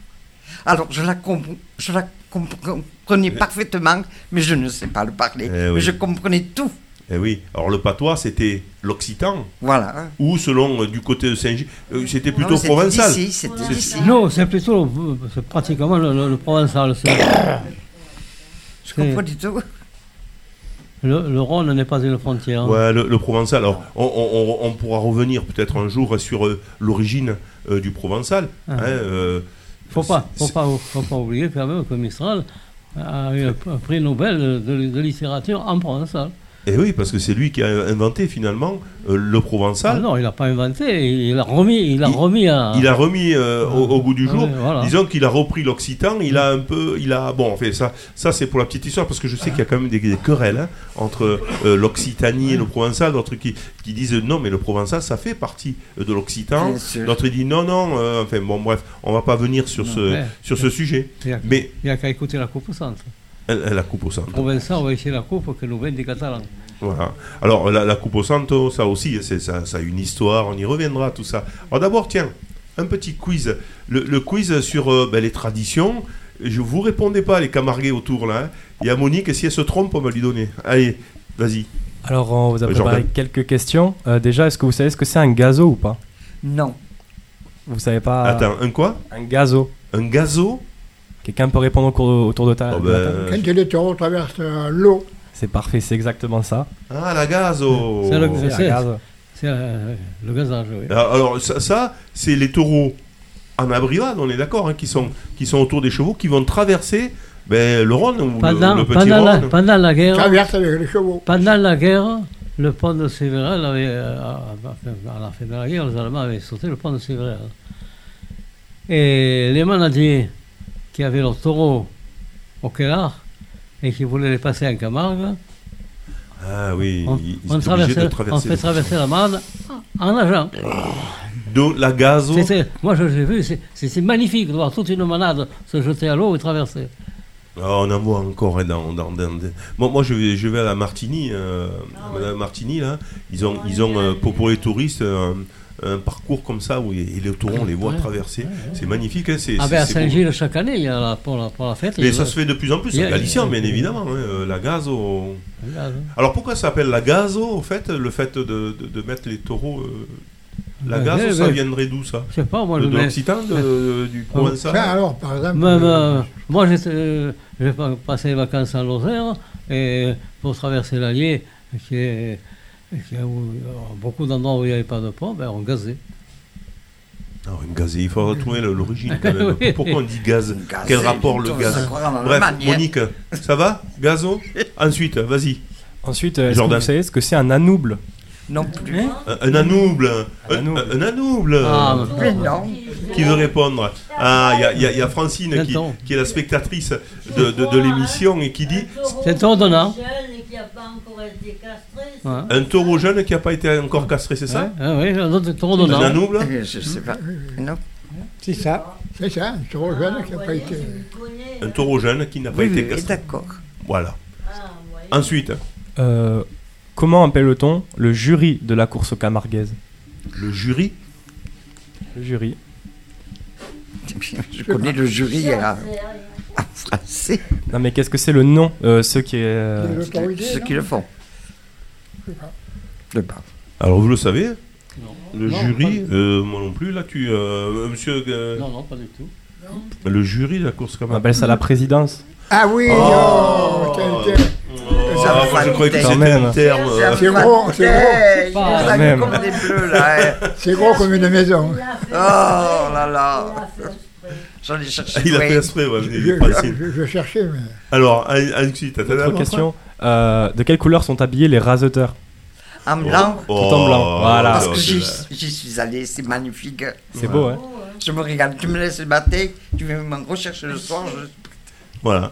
Alors, je la, comp- je la comprenais parfaitement, mais je ne sais pas le parler. Eh oui. Mais je comprenais tout. Eh oui, alors le patois, c'était l'occitan, Voilà. ou selon euh, du côté de Saint-Gilles, euh, c'était plutôt Non, provençal. d'ici, C'était C'est- d'ici. Non, c'est plutôt c'est pratiquement le, le- le provençal. c'est- Je comprenais tout. Le, le Rhône n'est pas une frontière. Ouais, le, le provençal. Alors, on, on- on- on pourra revenir peut-être un jour sur euh, l'origine euh, du provençal. Ah. hein, euh, Faut pas, faut pas, faut pas oublier quand même que Mistral a eu un prix Nobel de littérature en provençal. Et Eh oui, parce que c'est lui qui a inventé finalement euh, le Ah provençal. non, il n'a pas inventé, il a remis, il a Il- remis à. Il a remis euh, au, au bout du Ah jour. ouais, voilà. Disons qu'il a repris l'occitan. Il a un peu, il a bon, en fait, ça, ça c'est pour la petite histoire parce que je sais qu'il y a quand même des, des querelles hein, entre euh, l'occitanie et le provençal. D'autres qui, qui disent non, mais le provençal ça fait partie euh, de l'occitan. D'autres disent non, non. euh, enfin bon, bref, on va pas venir sur ce Ouais. sur ce sujet. Il n'y a, Mais il y a qu'à écouter la coupe au centre. Elle, elle la coupe au centre. Provençal, on va essayer la coupe que nous viennent des Catalans. Voilà. Alors, la, la Coupe au Santo, ça aussi, c'est, ça, ça a une histoire, on y reviendra, tout ça. Alors d'abord, tiens, un petit quiz. Le, le quiz sur euh, ben, les traditions. Je vous répondez pas, les camargués autour, là. hein. Il y a Monique, et si elle se trompe, on va lui donner. Allez, vas-y. Alors, on vous a Euh, préparé quelques questions. Euh, déjà, est-ce que vous savez ce que c'est un gazo ou pas? Non. Vous savez pas Attends, un quoi? Un gazo. Un gazo? Quelqu'un peut répondre au cours- autour de ta. Oh, la ben, Quand les taureaux traversent euh, l'eau, C'est parfait, c'est exactement ça. Ah, la gazo C'est le, c'est c'est- la gaz. c'est, euh, le gazage, oui. Alors, alors, ça, ça, c'est les taureaux en abrivade, on est d'accord, hein, qui, sont, qui sont autour des chevaux, qui vont traverser ben, le Rhône ou le- Pendant, le, petit pendant, la, Rhône. pendant la guerre, Traverse avec les chevaux. pendant la guerre, le pont de Sévéral avait, euh, à la fin de la guerre, les Allemands avaient sauté le pont de Sévéral. Et les manadiers qui avaient leurs taureaux au Kellar et qui voulaient les passer en Camargue, Ah oui, on, ils, on traversait- de on fait traverser la Marne en nageant. Donc la gazo, Moi, je l'ai vu, c'est- magnifique de voir toute une manade se jeter à l'eau et traverser. Ah, on en voit encore hein, dans, dans, dans- dans- Moi, moi je, vais, je vais à la Martini, euh, Ah Martini, là. Ils ont, ils ont euh, pour, pour les touristes un, un parcours comme ça où et les taureaux, on les voit Ouais, traverser. C'est magnifique, hein, c'est Ah c'est- ben à. Saint-Gilles, chaque année, il y a la, pour, la, pour la fête. Mais ça se fait de plus en plus il y en a- Galicien, bien évidemment. hein, euh, la gazo. Alors pourquoi ça s'appelle la gazo, au fait Le fait de, de, de mettre les taureaux. euh, La Ben, gazo, ben, ça ben, viendrait d'où ça? Je sais pas, moi De, je de l'Occitan, de- du Provençal? Enfin, alors, par exemple, Même, euh, euh, moi, euh, j'ai pas- passé les vacances en Lozère et pour traverser l'Allier, qui est, où- beaucoup d'endroits où il n'y avait pas de pont, ben, on gazait. Alors, une gazée, il faut retrouver le- l'origine quand même. Oui. Pourquoi on dit gaz Quel rapport le gaz Bref, hein. Monique, ça va Gazo Ensuite, vas-y. Ensuite, euh, est-ce que vous savez ce que c'est un anouble Non plus. Hein Un, un anouble. Un, anouble. un- un anouble. Ah, Mais non. Qui veut répondre Ah, il y a- y, y Francine qui, est la spectatrice de, de- de l'émission et qui dit C'est ordonnant. Ouais. un taureau jeune qui n'a pas été encore castré, c'est ça Ouais, ah oui, un autre Un ordonnant. anouble Euh, Je sais pas. Non. c'est ça. C'est ça, un taureau jeune qui n'a pas été. Un taureau jeune qui n'a pas Oui, été oui, castré. d'accord. Voilà. Ensuite, Euh, Comment appelle-t-on le jury de la course camarguaise le jury? Le jury. Je connais le jury à, à français. Non mais qu'est-ce que c'est le nom euh, Ceux qui... euh, de Ceux qui le font. Je pas. Je sais pas. Alors vous le savez Non. Le Non, jury, euh, moi non plus, là tu. euh, monsieur. euh, Non, non, pas du tout. Le jury de la course On camargue. appelle ça la présidence. Ah oui, Oh. oh, tiens, tiens. Ah, moi, je croyais que c'était un terme. euh, C'est gros, c'est gros. Pas comme des bleus là. hein. C'est gros comme une maison. Oh là là. J'en ai cherché. Il a fait exprès, ouais, Je, facile. je- je cherchais, mais. Alors, ensuite, t'as Autre la question? Euh, de quelle couleur sont habillés les raseteurs En blanc. Oh, Tout en blanc, voilà. Parce oh, que j'y suis allé, c'est magnifique. C'est beau, hein Je me regarde, tu me laisses le matin, tu viens me rechercher le soir. Je... Voilà.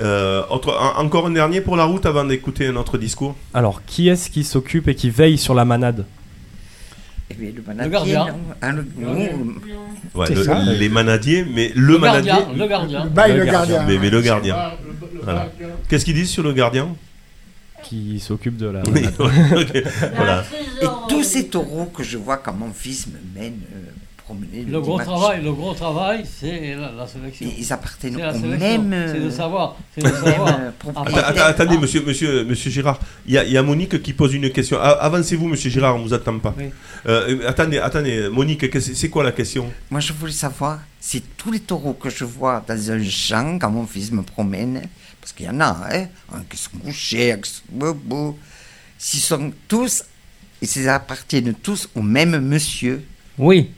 Euh, autre- en- encore un dernier pour la route avant d'écouter notre discours. Alors, qui est-ce qui s'occupe et qui veille sur la manade? Le gardien. non Hein, le- non, Ouais, C'est le- ça. les manadiers, mais le, Le manadier. gardien, le gardien. Le bail, Le le gardien. Mais, mais le gardien. Voilà. Qu'est-ce qu'ils disent sur le gardien? Qui s'occupe de la Oui, Voilà. Et tous ces taureaux que je vois quand mon fils me mène euh, promener Le gros travail, le gros travail, c'est la, la sélection. Ils appartiennent au sélection. même. C'est de savoir. De attendez, monsieur, monsieur, monsieur Girard. Il y, a- il y a Monique qui pose une question. Avancez-vous, monsieur Girard, on ne vous attend pas. Oui. Euh, euh, attendez, attendez, Monique, c'est quoi la question? Moi, je voulais savoir si tous les taureaux que je vois dans un champ, quand mon fils me promène, parce qu'il y en a, hein, qui sont couchés, un qui sont bobos, s'ils sont tous, et s'ils appartiennent tous au même monsieur? Oui.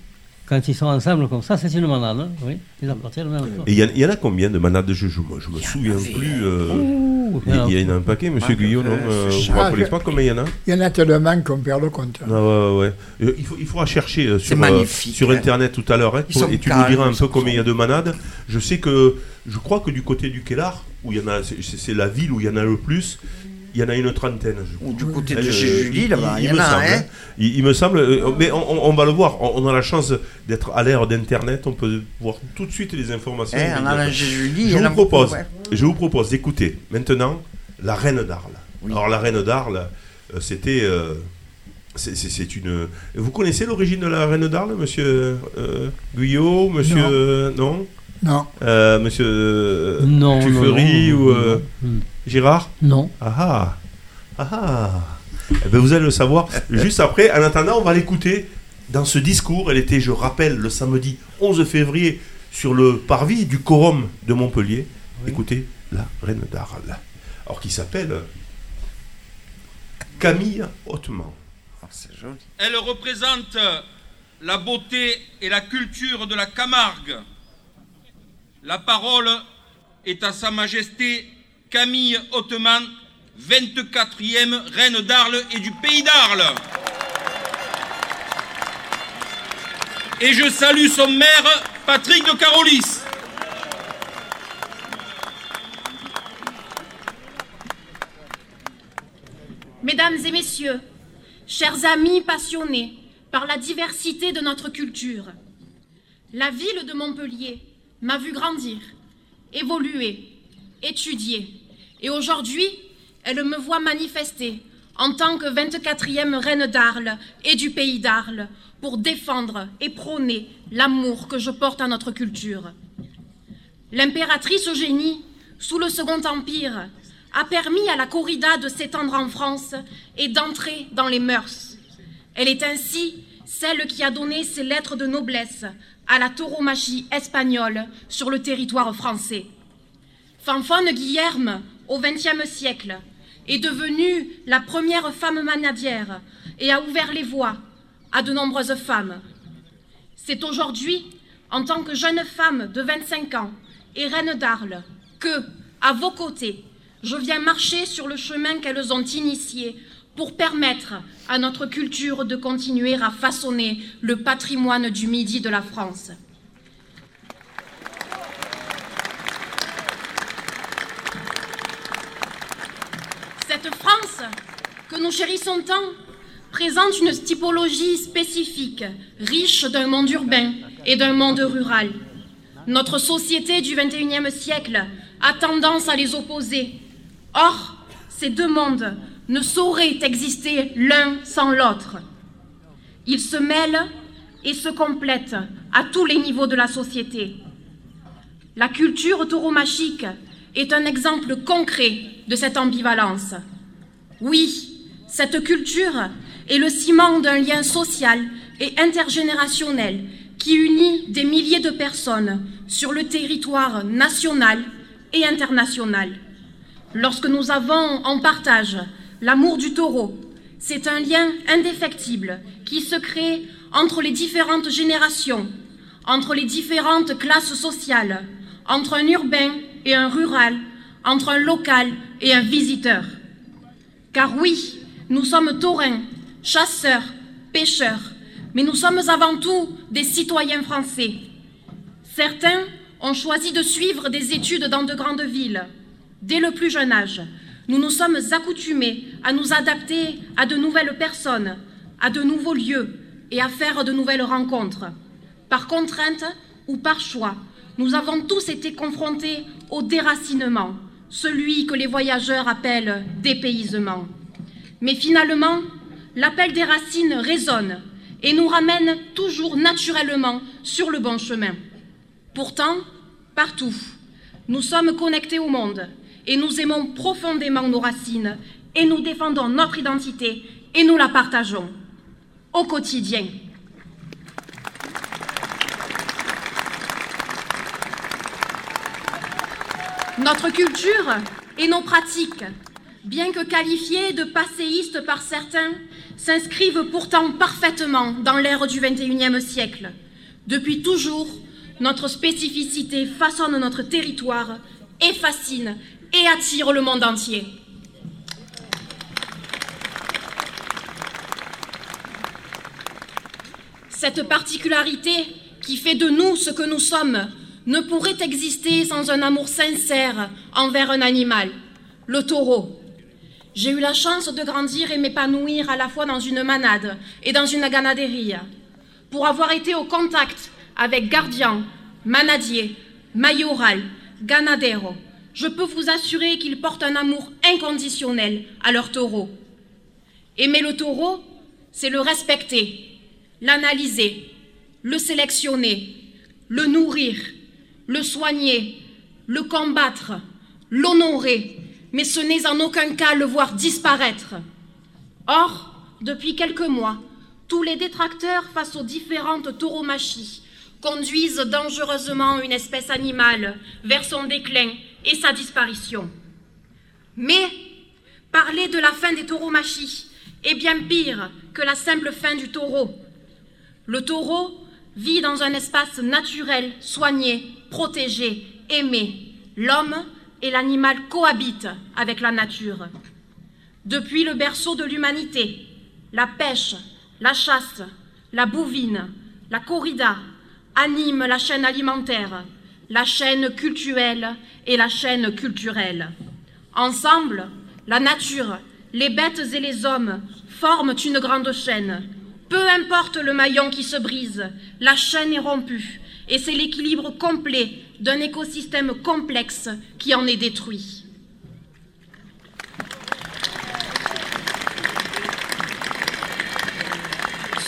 Quand ils sont ensemble comme ça, c'est une manade. hein. Oui. Ils appartiennent même Et il y, en- il y en a combien de manades de Je me, je me souviens avait, plus. euh, Ouh, il, y en a un paquet, monsieur Ah, non euh, euh, Vous chat. rappelez pas combien il y en a? Il y en a tellement qu'on perd le compte. Ah ouais, ouais. Euh, il, faut, il faudra chercher euh, sur, euh, sur hein. internet tout à l'heure hein, et tu nous diras un peu combien il y a de manades. Je sais que je crois que du côté du Kellar, où il y en a, c'est la ville où il y en a le plus. Il y en a une trentaine. je crois. Ou du côté de chez Julie, là-bas, il y en me a, semble, hein. Il, il me semble, mais on, on- on va le voir. On, on a la chance d'être à l'ère d'internet. On peut voir tout de suite les informations. Chez Julie, il Je a vous beaucoup, propose, ouais. je vous propose d'écouter maintenant la Reine d'Arles. Oui. Alors la Reine d'Arles, euh, c'était, euh, c'est- une. Vous connaissez l'origine de la Reine d'Arles, Monsieur euh, Guyot, Monsieur Non. euh, non, Non. Euh, Monsieur Non, non, Tuffery non, ou euh, non. Girard Non. Ah ah ah ah. Eh ben, vous allez le savoir juste après. En attendant, on va l'écouter dans ce discours. Elle était, je rappelle, le samedi 11 février sur le parvis du Quorum de Montpellier. Écoutez, la reine d'Arles. Alors qui s'appelle Camille Hautement. Oh, c'est joli. Elle représente la beauté et la culture de la Camargue. La parole est à Sa Majesté Camille Hauteman, 24e reine d'Arles et du pays d'Arles. Et je salue son maire, Patrick de Carolis. Mesdames et messieurs, chers amis passionnés par la diversité de notre culture, la ville de Montpellier m'a vu grandir, évoluer, étudier, et aujourd'hui, elle me voit manifester en tant que 24e reine d'Arles et du pays d'Arles pour défendre et prôner l'amour que je porte à notre culture. L'impératrice Eugénie, sous le Second Empire, a permis à la corrida de s'étendre en France et d'entrer dans les mœurs. Elle est ainsi celle qui a donné ses lettres de noblesse à la tauromachie espagnole sur le territoire français. Fanfone Guillerme, au XXe siècle, est devenue la première femme manadière et a ouvert les voies à de nombreuses femmes. C'est aujourd'hui, en tant que jeune femme de 25 ans et reine d'Arles, que, à vos côtés, je viens marcher sur le chemin qu'elles ont initié pour permettre à notre culture de continuer à façonner le patrimoine du Midi de la France. Cette France que nous chérissons tant présente une typologie spécifique, riche d'un monde urbain et d'un monde rural. Notre société du XXIe siècle a tendance à les opposer. Or, ces deux mondes ne sauraient exister l'un sans l'autre. Ils se mêlent et se complètent à tous les niveaux de la société. La culture tauromachique est un exemple concret de cette ambivalence. Oui, cette culture est le ciment d'un lien social et intergénérationnel qui unit des milliers de personnes sur le territoire national et international. Lorsque nous avons en partage l'amour du taureau, c'est un lien indéfectible qui se crée entre les différentes générations, entre les différentes classes sociales, entre un urbain et un rural, entre un local et un visiteur. Car oui, nous sommes taurins, chasseurs, pêcheurs, mais nous sommes avant tout des citoyens français. Certains ont choisi de suivre des études dans de grandes villes. Dès le plus jeune âge, nous nous sommes accoutumés à nous adapter à de nouvelles personnes, à de nouveaux lieux et à faire de nouvelles rencontres. Par contrainte ou par choix, nous avons tous été confrontés au déracinement, celui que les voyageurs appellent dépaysement. Mais finalement, l'appel des racines résonne et nous ramène toujours naturellement sur le bon chemin. Pourtant, partout, nous sommes connectés au monde et nous aimons profondément nos racines et nous défendons notre identité et nous la partageons au quotidien. Notre culture et nos pratiques, bien que qualifiées de passéistes par certains, s'inscrivent pourtant parfaitement dans l'ère du XXIe siècle. Depuis toujours, notre spécificité façonne notre territoire et fascine et attire le monde entier. Cette particularité qui fait de nous ce que nous sommes ne pourrait exister sans un amour sincère envers un animal, le taureau. J'ai eu la chance de grandir et m'épanouir à la fois dans une manade et dans une ganaderie. Pour avoir été au contact avec gardiens, manadiers, mayoral, ganadero, je peux vous assurer qu'ils portent un amour inconditionnel à leur taureau. Aimer le taureau, c'est le respecter, l'analyser, le sélectionner, le nourrir, le soigner, le combattre, l'honorer, mais ce n'est en aucun cas le voir disparaître. Or, depuis quelques mois, tous les détracteurs face aux différentes tauromachies conduisent dangereusement une espèce animale vers son déclin et sa disparition. Mais Parler de la fin des tauromachis est bien pire que la simple fin du taureau. Le taureau vit dans un espace naturel, soigné, protégé, aimé. L'homme et l'animal cohabitent avec la nature. Depuis le berceau de l'humanité, la pêche, la chasse, la bouvine, la corrida animent la chaîne alimentaire, la chaîne culturelle et la chaîne culturelle. Ensemble, la nature, les bêtes et les hommes forment une grande chaîne. Peu importe le maillon qui se brise, la chaîne est rompue et c'est l'équilibre complet d'un écosystème complexe qui en est détruit.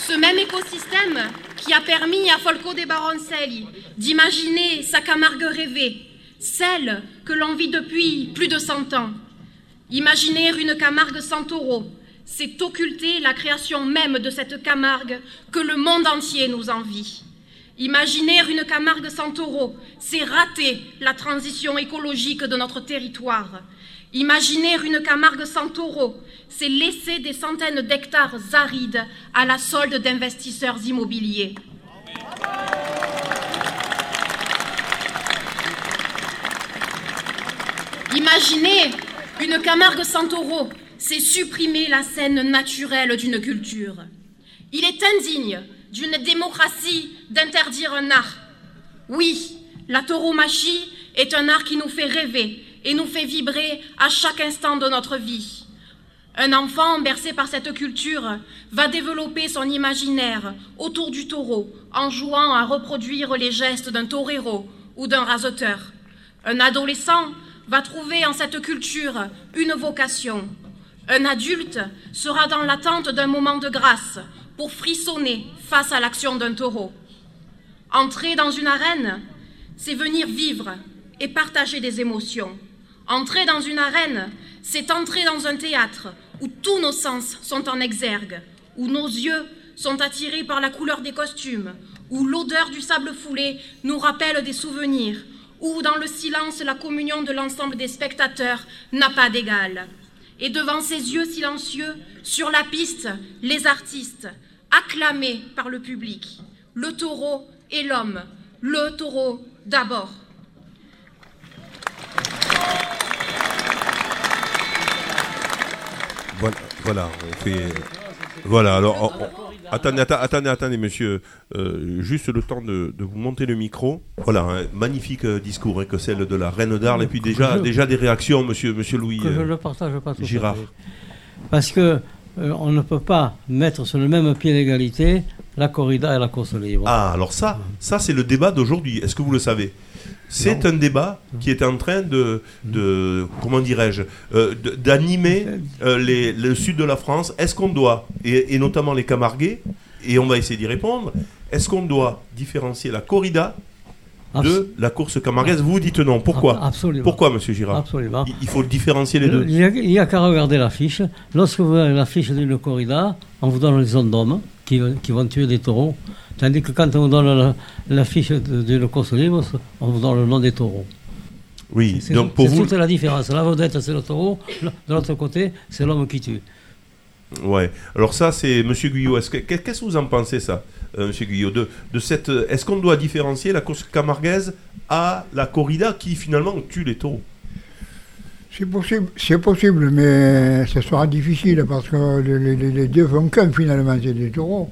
Ce même écosystème qui a permis à Folco de Baroncelli d'imaginer sa Camargue rêvée, celle que l'on vit depuis plus de cent ans. Imaginer une Camargue sans taureau, c'est occulter la création même de cette Camargue que le monde entier nous envie. Imaginer une Camargue sans taureau, c'est rater la transition écologique de notre territoire. Imaginer une Camargue sans taureau, c'est laisser des centaines d'hectares arides à la solde d'investisseurs immobiliers. Imaginez une Camargue sans taureau, c'est supprimer la scène naturelle d'une culture. Il est indigne d'une démocratie d'interdire un art. Oui, la tauromachie est un art qui nous fait rêver et nous fait vibrer à chaque instant de notre vie. Un enfant bercé par cette culture va développer son imaginaire autour du taureau en jouant à reproduire les gestes d'un torero ou d'un raseteur. Un adolescent va trouver en cette culture une vocation. Un adulte sera dans l'attente d'un moment de grâce pour frissonner face à l'action d'un taureau. Entrer dans une arène, c'est venir vivre et partager des émotions. Entrer dans une arène, c'est entrer dans un théâtre où tous nos sens sont en exergue, où nos yeux sont attirés par la couleur des costumes, où l'odeur du sable foulé nous rappelle des souvenirs, où dans le silence la communion de l'ensemble des spectateurs n'a pas d'égal. Et devant ces yeux silencieux, sur la piste, les artistes, acclamés par le public, le taureau et l'homme, le taureau d'abord. Voilà, voilà, on fait. Voilà, alors. Attendez, attendez, attendez, monsieur. Euh, juste le temps de, de vous monter le micro. Voilà, un magnifique euh, discours hein, que celle de la reine d'Arles. Et puis déjà, je- déjà des réactions, monsieur, monsieur Louis. que je euh, ne partage pas tout Girard. fait. Parce que euh, on ne peut pas mettre sur le même pied d'égalité la corrida et la course libre. Ah, alors ça, ça c'est le débat d'aujourd'hui. Est-ce que vous le savez? C'est un débat qui est en train de, de comment dirais-je, euh, d'animer euh, les- le sud de la France. Est-ce qu'on doit, et, et notamment les Camarguais, et on va essayer d'y répondre, est-ce qu'on doit différencier la corrida de la course camarguaise Vous dites non. Pourquoi? Absolument. Pourquoi, monsieur Girard? Absolument. Il, il faut différencier les deux. Il n'y a, qu'à regarder l'affiche. Lorsque vous avez l'affiche d'une corrida, on vous donne les ondes d'hommes qui, qui vont tuer des taureaux. Tandis que quand on vous donne la- l'affiche de- d'une course libre, on vous donne le nom des taureaux. Oui, C'est donc pour c'est vous. toute la différence. La vedette, c'est le taureau. De l'autre côté, c'est l'homme qui tue. Ouais. Alors ça, c'est Monsieur Guyot. Est-ce que- Qu'est-ce que vous en pensez, ça, euh, Monsieur Guyot, de, de cette Est-ce qu'on doit différencier la course camarguaise à la corrida qui finalement tue les taureaux? C'est possible, c'est possible, mais ce sera difficile parce que les, les- les- les deux font qu'un finalement, c'est des taureaux.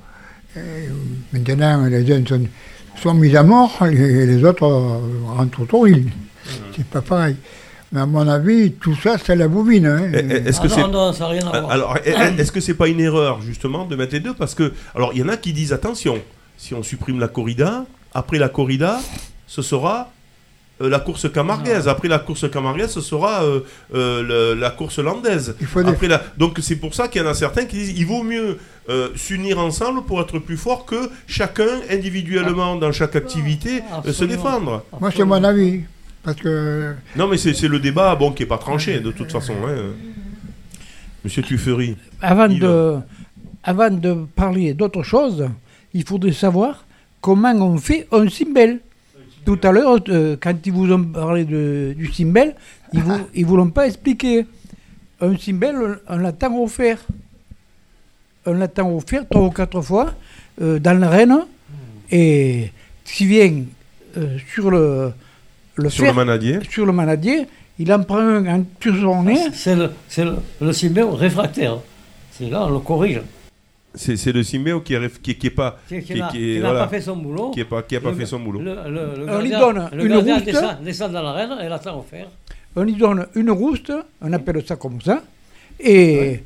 Maintenant, les uns sont, sont mis à mort et les autres euh, rentrent au tauril. C'est pas pareil. Mais à mon avis, tout ça, c'est la bovine. hein. Est-ce que Ah c'est non, non, ça n'a rien à voir. alors est-ce que c'est pas une erreur justement de mettre les deux? Parce que alors il y en a qui disent attention si on supprime la corrida après la corrida ce sera euh, la course camarguaise. Après la course camarguaise, ce sera euh, euh, le- la course landaise. faut des- Après la... Donc c'est pour ça qu'il y en a certains qui disent il vaut mieux euh, s'unir ensemble pour être plus fort que chacun individuellement dans chaque activité euh, se défendre. Moi, c'est mon avis. Parce que Non mais c'est c'est le débat bon qui est pas tranché de toute façon. hein. Monsieur Tuffery. Avant Yves. de, avant de parler d'autre chose, il faudrait savoir comment on fait un cymbale. Tout à l'heure, euh, quand ils vous ont parlé de, du cymbale, ils ne vous, ils vous l'ont pas expliqué. un cymbelle, on l'attend offert. On l'attend offert trois ou quatre fois euh, dans l'arène. Et s'il vient euh, sur le, le Sur fer- le manadier sur le manadier, il en prend un en- sur son nez. C'est le, le, le cymbale réfractaire. C'est là, on le corrige. C'est c'est le Siméo qui est, qui, qui pas. Qui, qui qui- n'a n'a voilà, pas fait son boulot. Qui est pas, qui a pas Le- fait son boulot. Le, le, le On lui donne une rouste. descend, descend dans l'arène et l'attend offert. On lui donne une rouste, on appelle ça comme ça. Et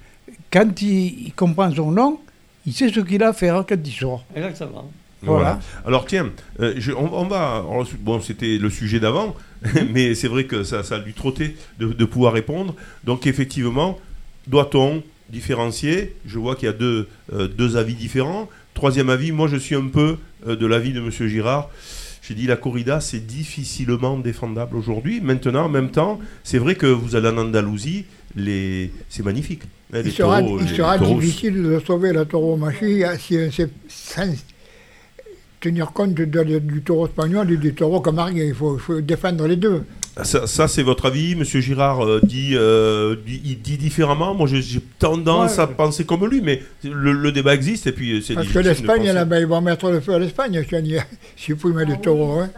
quand il, il comprend son nom, il sait ce qu'il a à faire quand il sort. Exactement. Voilà. Alors tiens, euh, je- on, on va. alors, bon, c'était le sujet d'avant, mais c'est vrai que ça, ça a dû trotter de, de pouvoir répondre. Donc effectivement, doit-on différencier Je vois qu'il y a deux, euh, deux avis différents. Troisième avis, moi je suis un peu euh, de l'avis de Monsieur Girard. J'ai dit la corrida, c'est difficilement défendable aujourd'hui. Maintenant, en même temps, c'est vrai que vous allez en Andalousie, les... c'est magnifique. hein, les Il sera, taureaux, il les sera taureaux- difficile de sauver la tauromachie euh, si sans tenir compte de- du taureau espagnol et du taureau camarguais. Il faut, il faut défendre les deux. Ça, ça, c'est votre avis, Monsieur Girard euh, dit, euh, dit- il dit différemment. Moi, j'ai- tendance Ouais. à penser comme lui, mais le, le débat existe et puis euh, c'est Parce que l'Espagne, là-bas, ils vont mettre le feu à l'Espagne si on y- s'il faut y mettre des taureaux. hein.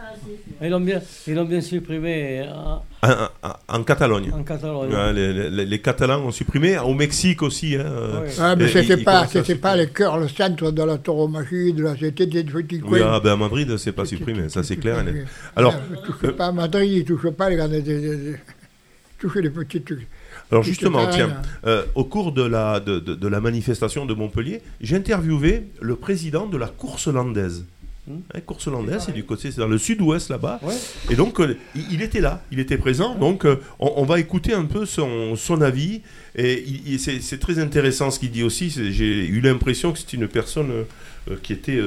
Ils l'ont bien, ils l'ont bien supprimé euh, En, en- en Catalogne. en Catalogne. Ouais, les, les- les Catalans ont supprimé, au Mexique aussi. hein, euh, Ouais. Ah, mais c'était pas, pas le cœur, le centre de la tauromachie, de la, c'était des petits Oui, coins. ah, ben à Madrid, c'est pas supprimé, ça c'est clair. Oui. Alors, ne touchez pas à Madrid, ils ne touchent pas les grandes. les petits trucs. Alors justement, tiens, euh, au cours de la, de, de- de la manifestation de Montpellier, j'ai interviewé le président de la course landaise. Hmm. Hein, course c'est du côté, c'est dans le sud-ouest là-bas. Ouais. Et donc, euh, il, il était là, il était présent. Donc, euh, on, on va écouter un peu son, son avis. Et c'est très intéressant ce qu'il dit aussi. J'ai eu l'impression que c'est une personne euh, qui était,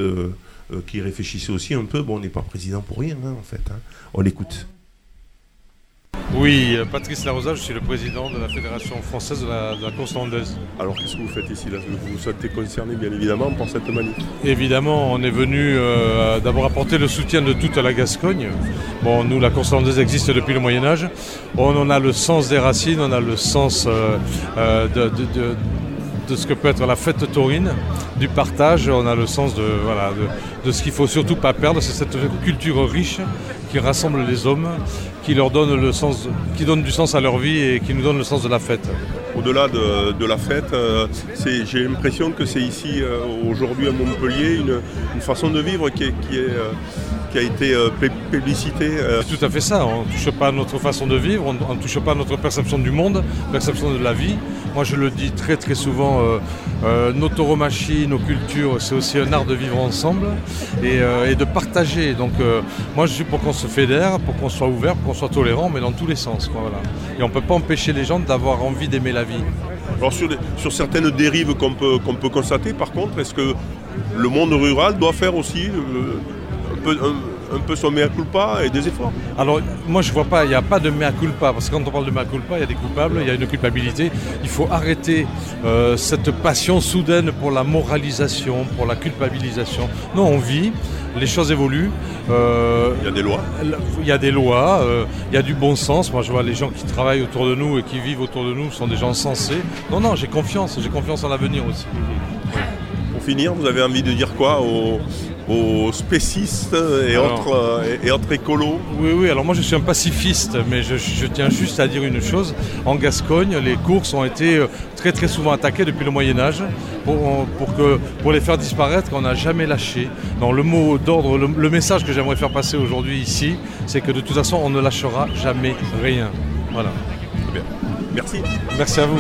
qui réfléchissait aussi un peu. Bon, on n'est pas président pour rien, hein, en fait. hein. On l'écoute. Oui, Patrice Larosa, je suis le président de la Fédération française de la, de la course landaise. Alors qu'est-ce que vous faites ici là? Vous vous sentez concerné bien évidemment par cette manif. Évidemment, on est venu euh, d'abord apporter le soutien de toute la Gascogne. Bon, nous, la course landaise existe depuis le Moyen Âge. On en a le sens des racines, on a le sens euh, euh, de, de- de- de ce que peut être la fête taurine, du partage, on a le sens de, voilà, de, de ce qu'il faut surtout pas perdre, c'est cette culture riche qui rassemble les hommes, qui leur donne le sens, qui donne du sens à leur vie et qui nous donne le sens de la fête. Au-delà de, la fête, euh, j'ai l'impression que c'est ici euh, aujourd'hui à Montpellier une, façon de vivre qui, est- qui, est, euh, qui a été euh, plébiscitée. euh, C'est tout à fait ça. On ne touche pas à notre façon de vivre, on ne touche pas à notre perception du monde, perception de la vie. Moi, je le dis très très souvent, euh, euh, nos tauromachie, nos cultures, c'est aussi un art de vivre ensemble et, euh, et de partager. Donc, moi, je suis pour qu'on se fédère, pour qu'on soit ouvert, pour qu'on soit tolérant, mais dans tous les sens. quoi, voilà. Et on ne peut pas empêcher les gens d'avoir envie d'aimer la vie. Alors sur, les- sur certaines dérives qu'on peut, qu'on peut constater, par contre, est-ce que le monde rural doit faire aussi peu, un- un peu son mea culpa et des efforts Alors, moi, je vois pas, il n'y a pas de mea culpa, parce que quand on parle de mea culpa, il y a des coupables, il y a une culpabilité. Il faut arrêter euh, cette passion soudaine pour la moralisation, pour la culpabilisation. Non, on vit, les choses évoluent. euh, Il y a des lois. il y a des lois, euh, il y a du bon sens. Moi, je vois les gens qui travaillent autour de nous et qui vivent autour de nous sont des gens sensés. Non, non, j'ai confiance, j'ai confiance en l'avenir aussi. Pour finir, vous avez envie de dire quoi aux, aux spécistes et, Alors- autres, euh, et, et autres écolos Oui, oui, alors moi je suis un pacifiste, mais je, je tiens juste à dire une chose. En Gascogne, les courses ont été euh, très très souvent attaquées depuis le Moyen Âge pour, pour, que, pour les faire disparaître qu'on n'a jamais lâché. Le mot d'ordre, le, le message que j'aimerais faire passer aujourd'hui ici, c'est que de toute façon on ne lâchera jamais rien. Voilà. Bien. Merci. Merci à vous.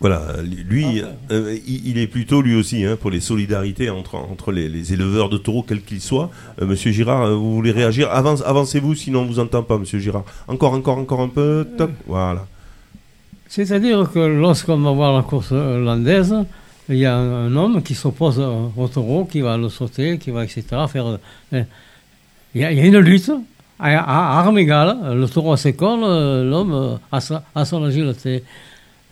Voilà, lui, euh, il, il est plutôt lui aussi hein, pour les solidarités entre, entre les, les éleveurs de taureaux, quels qu'ils soient. Euh, Monsieur Girard, euh, vous voulez réagir? Avance, Avancez-vous, sinon on vous entend pas, Monsieur Girard. Encore, encore, encore un peu. Top. Voilà. C'est-à-dire que lorsqu'on va voir la course landaise, il y a un, un homme qui s'oppose au au taureau, qui va le sauter, qui va, etc. Faire, euh, il, y a, il y a une lutte à, à armes égales. Le taureau a ses cornes, euh, l'homme euh, a, sa- a son agilité.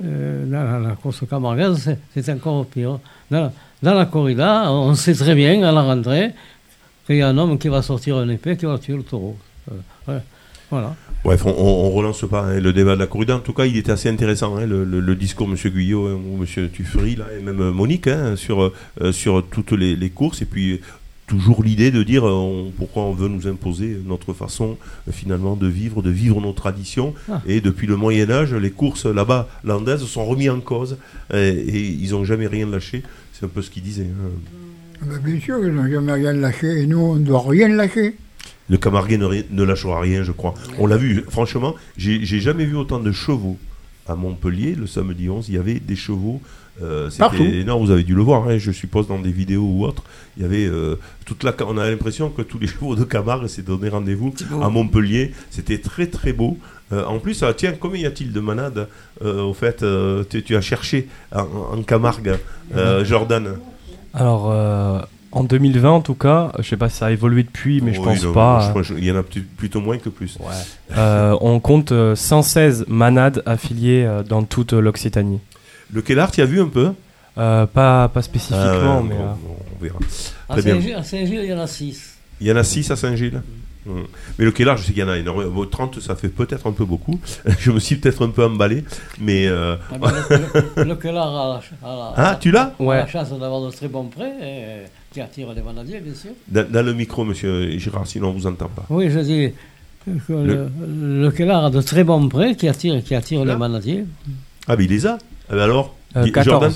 Euh, la, la course camargaise, c'est- encore pire. Dans la, dans la corrida, on sait très bien à la rentrée qu'il y a un homme qui va sortir une épée, qui va tuer le taureau. Euh. Voilà. Bref, on, on, relance pas hein, le débat de la corrida. En tout cas, il était assez intéressant, hein, le, le- le discours M. Guyot hein, ou M. Tuffry, là, et même Monique, hein, sur, euh, sur toutes les, les courses. Et puis, toujours l'idée de dire euh, on- pourquoi on veut nous imposer notre façon, euh, finalement, de vivre, de vivre nos traditions. Ah. Et depuis le Moyen-Âge, les courses là-bas, landaises, sont remises en cause. Et, et ils n'ont jamais rien lâché. C'est un peu ce qu'ils disaient. hein. Ben, bien sûr, ils n'ont jamais rien lâché. Et nous, on ne doit rien lâcher. Le Camarguais ne, ne lâchera rien, je crois. On l'a vu, franchement, j'ai j'ai jamais vu autant de chevaux à Montpellier. Le samedi 11, il y avait des chevaux. Euh. C'était énorme, vous avez dû le voir, hein, je suppose, dans des vidéos ou autres. Il y avait euh, toute la. On a l'impression que tous les chevaux de Camargue s'est donné rendez-vous à Montpellier. C'était très très beau. Euh, en plus, ah, tiens, combien y a-t-il de manades euh, Au fait, euh, tu, tu as cherché en, en Camargue, euh, Jordan Alors, euh, en 2020, en tout cas, je sais pas si ça a évolué depuis, mais je Oui, pense non, pas. je Il y en a plutôt moins que plus. Euh, on compte euh, 116 manades affiliées dans toute l'Occitanie. Le Kellard, tu as vu un peu Euh, pas, pas spécifiquement, Ah mais. bon, euh, bon, on verra. À. Saint-Gilles, à Saint-Gilles, il y en a 6. Il y en a 6 à Saint-Gilles. Hum. Mais le Kellar, je sais qu'il y en a énormément. Bon, 30, ça fait peut-être un peu beaucoup. je me suis peut-être un peu emballé. Mais. euh, Ah le, le, le Kellar a la, Ah, tu l'as? Ouais. la chance d'avoir de très bons prêts et, qui attirent les vanadiers, bien sûr. dans, dans le micro, monsieur Girard, sinon on vous entend pas. Oui, je dis que le, le Kellar a de très bons prêts qui attirent, qui attirent les vanadiers. Ah, mais il les a. Ah, ben alors Euh, Guy- 14. Jordan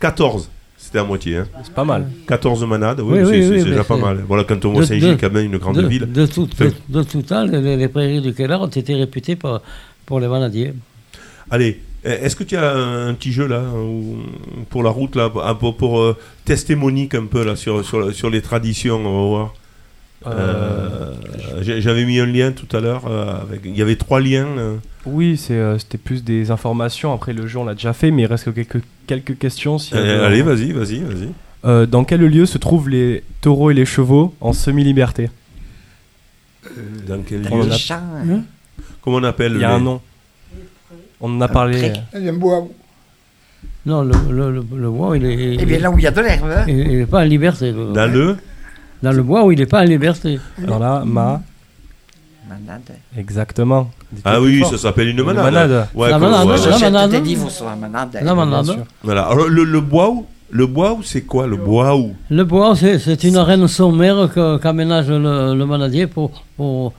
14. C'était à moitié. Hein. C'est pas mal. 14 manades, oui, Oui, c'est oui, c'est oui, déjà pas mal. Voilà, quand on voit Saint-Gilles, de- quand même une grande de, ville. De tout, Enfin, de, de tout temps, les, les prairies du Kellar ont été réputées pour, pour les vanadiers. Allez, est-ce que tu as un, petit jeu là ou- pour la route là pour, pour, euh, tester Monique un peu là sur, sur, sur les traditions on va voir. Euh, j'ai- J'avais mis un lien tout à l'heure. euh, avec- Il y avait trois liens. Oui, c'est, euh, c'était plus des informations. Après, le jeu, on l'a déjà fait, mais il reste que quelques, quelques questions. si Euh, allez, vas-y, vas-y, vas-y. Euh, dans quel lieu se trouvent les taureaux et les chevaux en semi-liberté? Dans quel lieu? Champ, Hein? Comment on appelle Il y a les- un nom. On en a parlé. pré. Il y a un bois. Non, le, le, le, le bois, il est. Eh bien, là où il y a de l'herbe. hein. Il n'est pas en liberté. Dans le Dans le bois où il n'est pas en liberté. Dans la ma. Manade. Exactement. Ah oui, ça s'appelle une Une manade. manade. Ouais, La manade, ouais, la. J'achète manade. des livres sur la manade. La. Voilà. Alors le, le bois, le bois, c'est quoi le bois ou Le bois, c'est c'est une arène sommaire que- qu'aménage le, le manadier pour, pour-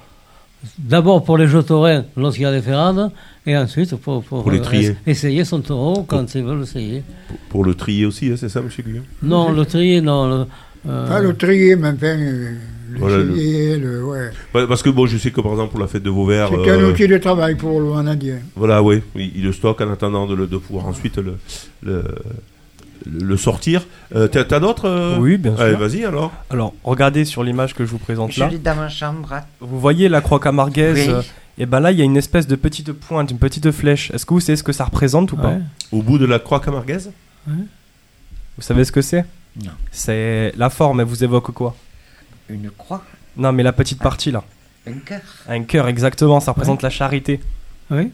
d'abord pour les jeux taurins lorsqu'il y a des ferrades, et ensuite pour, pour, Pour les euh, trier. es- essayer son taureau quand il veut l'essayer. pour, pour le trier aussi, hein, c'est ça, monsieur Guillaume? Non, le trier, non. le- euh, Pas le trier, mais enfin, euh, le Voilà, le- trier, le- ouais. Ouais, Parce que bon, je sais que par exemple pour la fête de Vauvert, C'est un euh, outil de travail pour le Vanadien. voilà, oui, il, il le stocke en attendant de, le, de pouvoir ensuite le, le, sortir. Euh, T'as d'autres euh Oui, bien sûr. Allez, vas-y alors. Alors, regardez sur l'image que je vous présente Je là. dans ma chambre. Vous voyez la croix camarguaise Oui. euh, Et ben là, il y a une espèce de petite pointe, une petite flèche. Est-ce que vous savez ce que ça représente ou pas. Au bout de la croix camarguaise Vous savez ce que c'est Non. C'est la forme, elle vous évoque quoi? Une croix. Non, mais la petite partie là. Un cœur. Un cœur, exactement, ça représente la charité. Oui,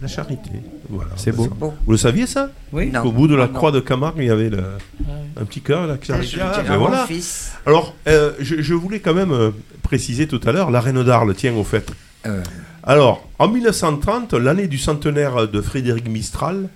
La charité. Voilà. C'est beau. Beau. Vous le saviez ça oui. Au bout de la Non, croix de Camargue, il y avait le- Ouais. un petit cœur, la charité. Ah, ben voilà. fils. Alors, euh, je, je voulais quand même euh, préciser tout à l'heure, la reine d'Arles, tiens, au fait. Euh, Alors, en 1930, l'année du centenaire de Frédéric Mistral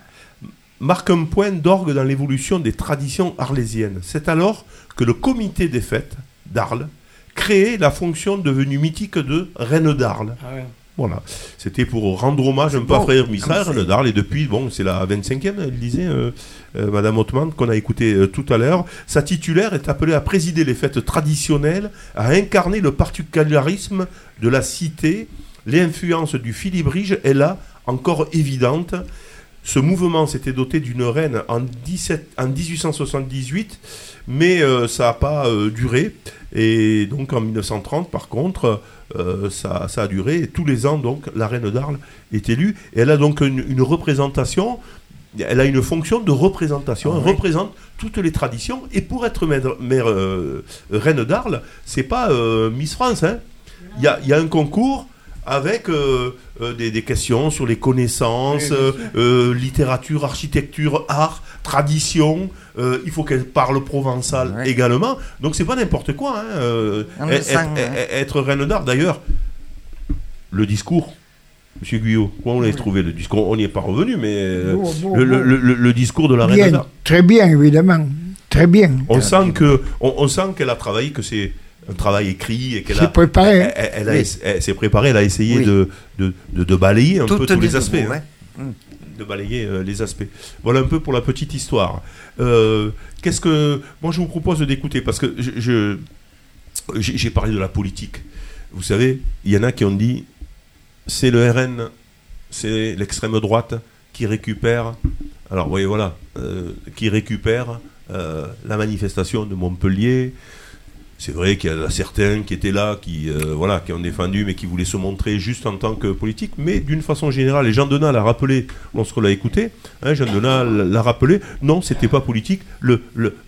marque un point d'orgue dans l'évolution des traditions arlésiennes. C'est alors que le comité des fêtes d'Arles créait la fonction devenue mythique de reine d'Arles. Ah ouais. Voilà. C'était pour rendre hommage un peu à Mistral, Ah, reine c'est- d'Arles, et depuis, bon, c'est la 25e, elle disait, euh, euh, Madame Hautemann, qu'on a écouté euh, tout à l'heure. Sa titulaire est appelée à présider les fêtes traditionnelles, à incarner le particularisme de la cité. L'influence du filibrige est là, encore évidente. Ce mouvement s'était doté d'une reine en, 17 en 1878, mais euh, ça n'a pas euh, duré. Et donc en 1930, par contre, euh, ça, ça a duré. Et tous les ans, donc, la reine d'Arles est élue. Et elle a donc une, une représentation. Elle a une fonction de représentation. Ah Elle oui. représente toutes les traditions. Et pour être mère, mère, euh, reine d'Arles, c'est pas euh, Miss France. hein. Il y, a, il y a un concours avec euh, euh, des, des questions sur les connaissances, euh, littérature, architecture, art, tradition. Euh, il faut qu'elle parle provençal Ouais. également. Donc c'est pas n'importe quoi. hein, euh, On le être, hein. reine d'Arles. D'ailleurs, le discours, Monsieur Guyot, comment vous l'avez trouvé le discours? On n'y est pas revenu, mais euh, Bon, bon, le, le- bon. le- le discours de la reine Bien, d'Ar. très bien, évidemment. Très bien. On sent que, on, on sent qu'elle a travaillé, que c'est un travail écrit et qu'elle a préparé. Elle, elle- elle a Oui. essa- elle s'est préparée, elle a essayé Oui. de, de, de- de balayer un peu tous les, aspects. hein. ouais. Mm. De balayer euh, les aspects. Voilà un peu pour la petite histoire. Euh, Qu'est-ce que moi je vous propose d'écouter parce que je- je j'ai parlé de la politique. Vous savez, il y en a qui ont dit c'est le RN, c'est l'extrême droite qui récupère. Alors, vous voyez, voilà, euh, qui récupère euh, la manifestation de Montpellier. C'est vrai qu'il y en a certains qui étaient là, qui, euh, voilà, qui ont défendu, mais qui voulaient se montrer juste en tant que politique. Mais d'une façon générale, et Jean Denat l'a rappelé lorsqu'on l'a écouté, hein, Jean Denat l'a rappelé, non, c'était pas politique.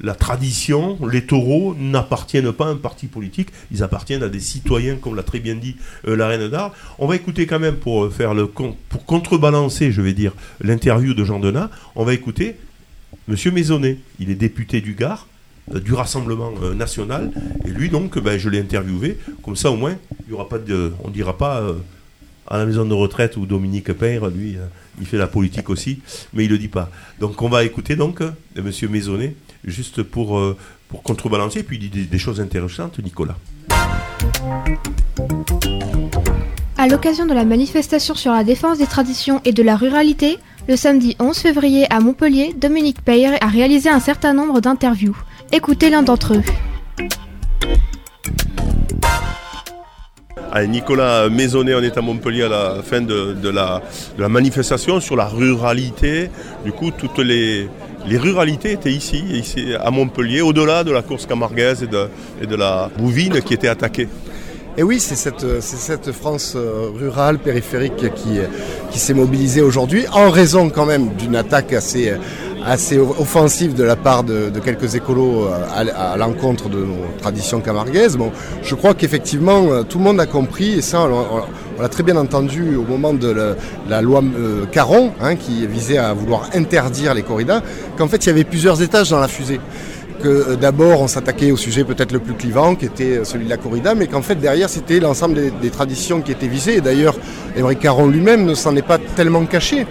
La tradition, les taureaux n'appartiennent pas à un parti politique, ils appartiennent à des citoyens, comme l'a très bien dit euh, la reine d'Art. On va écouter quand même pour euh, faire le pour contrebalancer, je vais dire, l'interview de Jean Denat, on va écouter Monsieur Maisonnet. Il est député du Gard du Rassemblement euh, national. Et lui, donc, ben, je l'ai interviewé. Comme ça, au moins, il y aura pas de, on ne dira pas euh, à la maison de retraite où Dominique Peyre, lui, euh, il fait la politique aussi, mais il ne le dit pas. Donc, on va écouter donc euh, Monsieur Maisonnet, juste pour, euh, pour contrebalancer. Et puis, il dit des, des choses intéressantes, Nicolas. À l'occasion de la manifestation sur la défense des traditions et de la ruralité, le samedi 11 février à Montpellier, Dominique Peyre a réalisé un certain nombre d'interviews. Écoutez l'un d'entre eux. Allez, Nicolas Maisonnet, on est à Montpellier à la fin de, de la, de la manifestation sur la ruralité. Du coup, toutes les, les ruralités étaient ici, ici à Montpellier, au-delà de la course camarguaise et de, et de la bouvine qui était attaquée. Et oui, c'est cette, France euh, rurale, périphérique qui, qui s'est mobilisée aujourd'hui, en raison quand même d'une attaque assez, assez offensive de la part de, quelques écolos euh, à, l'encontre de nos traditions camarguaises. Bon, je crois qu'effectivement, euh, tout le monde a compris, et ça, on, l'a très bien entendu au moment de la, loi euh, Caron, hein, qui visait à vouloir interdire les corridas, qu'en fait, il y avait plusieurs étages dans la fusée que d'abord on s'attaquait au sujet peut-être le plus clivant, qui était celui de la corrida, mais qu'en fait derrière c'était l'ensemble des, traditions qui étaient visées. D'ailleurs, Émeric Caron lui-même ne s'en est pas tellement caché.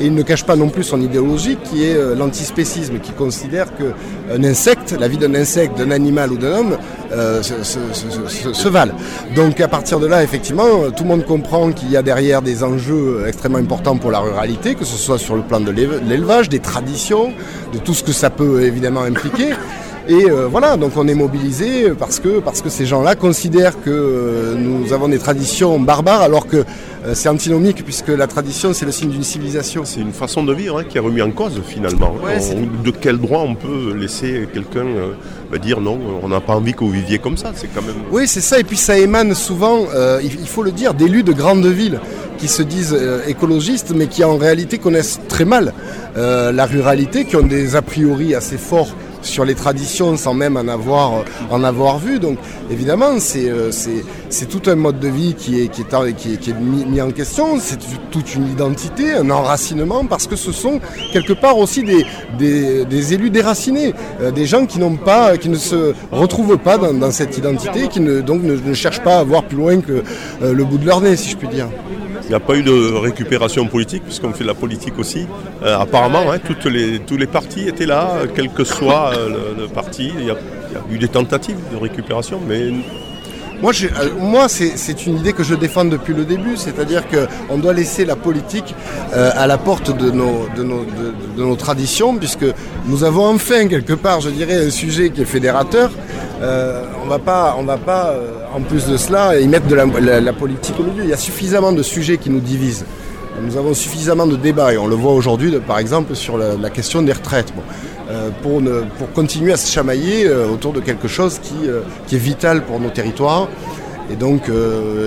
Et il ne cache pas non plus son idéologie qui est euh, l'antispécisme, qui considère qu'un insecte, la vie d'un insecte, d'un animal ou d'un homme, euh, se, se- se- valent. Donc à partir de là, effectivement, euh, tout le monde comprend qu'il y a derrière des enjeux euh, extrêmement importants pour la ruralité, que ce soit sur le plan de l'élevage, des traditions, de tout ce que ça peut évidemment impliquer. Et euh, voilà, donc on est mobilisé parce que, parce que ces gens-là considèrent que euh, nous avons des traditions barbares alors que euh, c'est antinomique puisque la tradition c'est le signe d'une civilisation. C'est une façon de vivre hein, qui est remise en cause finalement. Ouais, c'est- On- de quel droit on peut laisser quelqu'un bah, dire non, on n'a pas envie que vous viviez comme ça C'est quand même. Oui, c'est ça. Et puis ça émane souvent, il il faut le dire, d'élus de grandes villes qui se disent écologistes, mais qui en réalité connaissent très mal la ruralité, qui ont des a priori assez forts sur les traditions sans même en avoir, euh, vu. Donc évidemment, c'est euh, c'est- tout un mode de vie qui est, mis, en question, c'est toute une identité, un enracinement, parce que ce sont quelque part aussi des, élus déracinés, euh, des gens qui, n'ont pas, qui ne se retrouvent pas dans, cette identité, qui ne, cherchent pas à voir plus loin que le bout de leur nez, si je puis dire. Il n'y a pas eu de récupération politique, puisqu'on fait de la politique aussi. Euh, apparemment, hein, les, tous les partis étaient là, euh, quel que soit euh, le, parti. Il y, a, y a eu des tentatives de récupération, mais Moi, euh, c'est une idée que je défends depuis le début, c'est-à-dire qu'on doit laisser la politique euh, à la porte de nos, traditions, puisque nous avons enfin, quelque part, je dirais, un sujet qui est fédérateur. Euh, on va pas, on va pas en plus de cela, y mettre de la politique au milieu. Il y a suffisamment de sujets qui nous divisent. Nous avons suffisamment de débats et on le voit aujourd'hui, par exemple, sur la, la question des retraites. Bon, euh, pour, ne- pour continuer à se chamailler euh, autour de quelque chose qui, euh, qui est vital pour nos territoires. Et donc,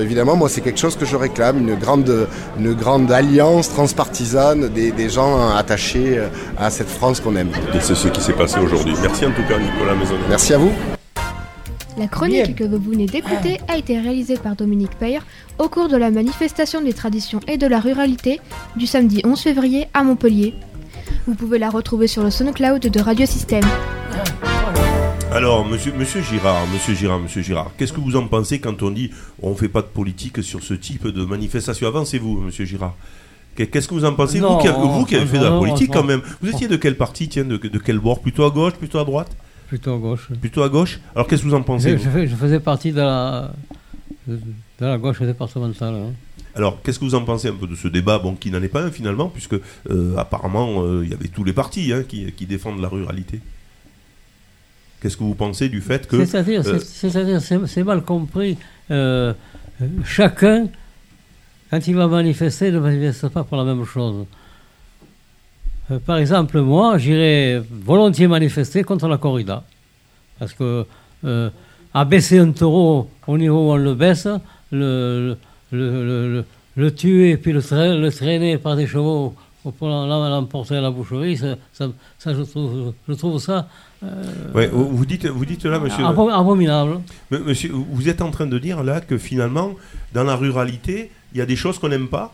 évidemment, moi, c'est quelque chose que je réclame, une grande, une grande alliance transpartisane des, des gens attachés à cette France qu'on aime. et c'est ce qui s'est passé aujourd'hui. Merci en tout cas, Nicolas Maisonnet. Merci à vous. La chronique que vous venez d'écouter a été réalisée par Dominique Peyre au cours de la manifestation des traditions et de la ruralité du samedi 11 février à Montpellier. Vous pouvez la retrouver sur le SoundCloud de Radio Système. Alors, monsieur, monsieur Girard, monsieur Girard, monsieur Girard, qu'est-ce que vous en pensez quand on dit on ne fait pas de politique sur ce type de manifestation? Avancez-vous, monsieur Girard. Qu'est- Qu'est-ce que vous en pensez Non, vous, qui, avez- vous qui avez fait de la politique non. quand même? Vous étiez de quel parti, tiens, de, de quel bord? Plutôt à gauche, plutôt à droite? Plutôt à gauche. Plutôt à gauche Alors qu'est-ce que vous en pensez Je, vous je fais- je faisais partie de la, de la gauche départementale. hein. Alors, qu'est-ce que vous en pensez un peu de ce débat, bon, qui n'en est pas un finalement, puisque euh, apparemment euh, il y avait tous les partis hein, qui, qui défendent la ruralité. Qu'est-ce que vous pensez du fait que C'est-à-dire, euh, c'est- c'est-à-dire, c'est c'est mal compris. Euh, chacun, quand il va manifester, ne manifeste pas pour la même chose. Euh, par exemple, moi, j'irais volontiers manifester contre la corrida. Parce que euh, abaisser un taureau au niveau où on le baisse, le, le, le, le- tuer puis le, tra- le traîner par des chevaux pour l'em- l'emporter à la boucherie, ça, ça, ça, je, trouve, je trouve ça euh, Ouais, vous dites, vous dites là, monsieur. abo- abominable. Monsieur, vous êtes en train de dire là que finalement, dans la ruralité, il y a des choses qu'on n'aime pas.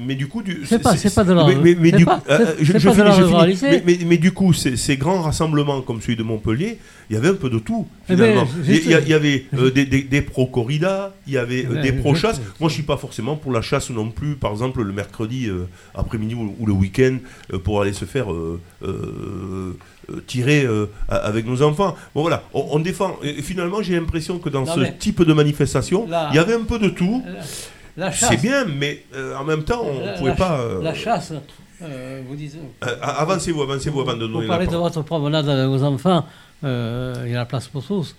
Mais du coup, du, C'est pas- c'est pas de la- mais, mais- mais du pas- coup, euh, c'est- je- c'est je pas de finis, la je finis. ruralité. Mais, mais- mais du coup, ces, ces grands rassemblements comme celui de Montpellier, il y avait un peu de tout Eh ben, finalement. il, y a- il y avait euh, des, des, des pro-corrida, il y avait euh, Eh ben, des je- pro-chasse. Moi, je suis pas forcément pour la chasse non plus. Par exemple, le mercredi euh, après-midi ou, ou le week-end pour aller se faire tirer euh, avec nos enfants. Bon voilà, on, on défend. Et finalement, j'ai l'impression que dans Non, ce type de manifestation, il y avait un peu de tout. Chasse. C'est bien, mais euh, en même temps, on ne pouvait la, pas. euh, La chasse, euh, vous euh, avancez-vous, avancez-vous avant de Vous donner la parlez de votre promenade avec vos enfants, euh, il y a la place pour tous.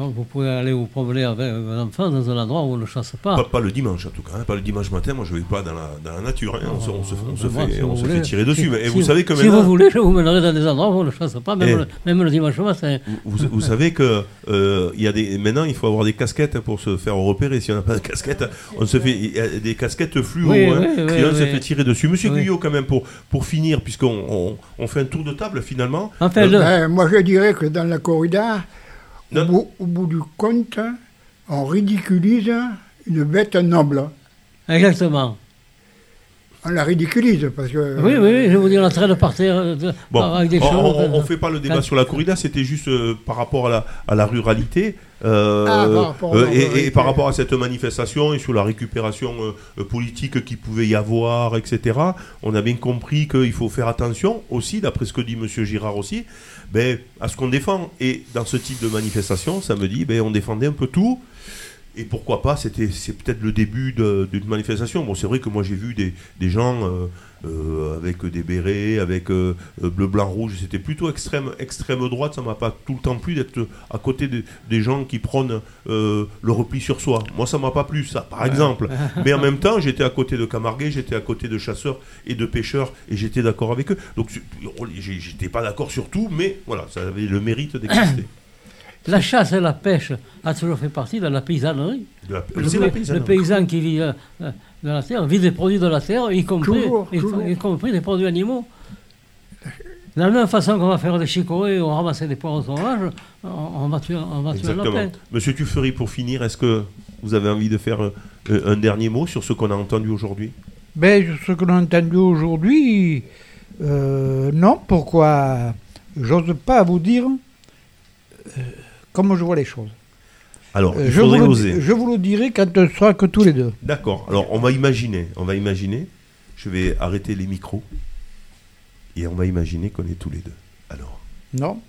Euh, donc vous pouvez aller vous promener avec vos enfants dans un endroit où on ne chasse pas. Pas, pas le dimanche en tout cas, hein, pas le dimanche matin. Moi, je vais pas dans la, dans la nature. hein, on se, on se- on se Moi, fait, si on vous se voulez, fait tirer dessus. si- mais, et si vous savez que Si maintenant, vous voulez, je vous mènerai dans des endroits où on ne chasse pas, même, Eh. le, même le dimanche matin. Vous, vous savez que euh, il y a des, maintenant il faut avoir des casquettes pour se faire repérer. Si on n'a pas de casquette, on se fait il y a des casquettes fluo. Oui, hein, oui, oui, sinon on se oui. fait tirer dessus. Monsieur Oui. Guyot, quand même, pour, pour finir, puisqu'on on, on fait un tour de table finalement. Enfin, le- Ben, moi, je dirais que dans la corrida, au bout, au bout du compte, on ridiculise une bête noble. Exactement. On la ridiculise parce que. Oui, oui, je vous dis, on est en train de partir euh, de- Bon, avec des on- choses. on ne fait pas le débat Quand- sur la corrida, c'était juste euh, par rapport à la, à la ruralité. Euh, Ah, par euh, et- par rapport à cette manifestation et sur la récupération euh, politique qu'il pouvait y avoir, etc., on a bien compris qu'il faut faire attention aussi, d'après ce que dit M. Girard aussi, ben, à ce qu'on défend. Et dans ce type de manifestation, ça me dit, ben, on défendait un peu tout. Et pourquoi pas, c'était, c'est peut-être le début d'une manifestation. Bon, c'est vrai que moi j'ai vu des, des gens euh, euh, avec des bérets, avec euh, bleu, blanc, rouge. C'était plutôt extrême, extrême droite. Ça m'a pas tout le temps plu d'être à côté de- des gens qui prônent le repli sur soi. Moi, ça m'a pas plu, ça, par exemple. Mais en même temps, j'étais à côté de Camarguais, j'étais à côté de chasseurs et de pêcheurs, et j'étais d'accord avec eux. Donc, j'ai- j'étais pas d'accord sur tout, mais voilà, ça avait le mérite d'exister. La chasse et la pêche a toujours fait partie de la paysannerie. De la- le, la paysan qui vit euh, euh, de la terre vit des produits de la terre, y compris, Toujours, y, toujours. y compris des produits animaux. De la même façon qu'on va faire des chicorées ou ramasser des poireaux sauvages, on, on va tuer, on va tuer Exactement. lapin. Monsieur Tuffery, pour finir, est-ce que vous avez envie de faire euh, un dernier mot sur ce qu'on a entendu aujourd'hui? Ben, sur ce qu'on a entendu aujourd'hui, euh, non, pourquoi J'ose pas vous dire euh, comment je vois les choses. Alors, Euh, il je, vous le, oser. je vous le dirai quand on sera que tous les deux. D'accord. Alors, on va imaginer. On va imaginer. Je vais arrêter les micros. Et on va imaginer qu'on est tous les deux. Alors. Non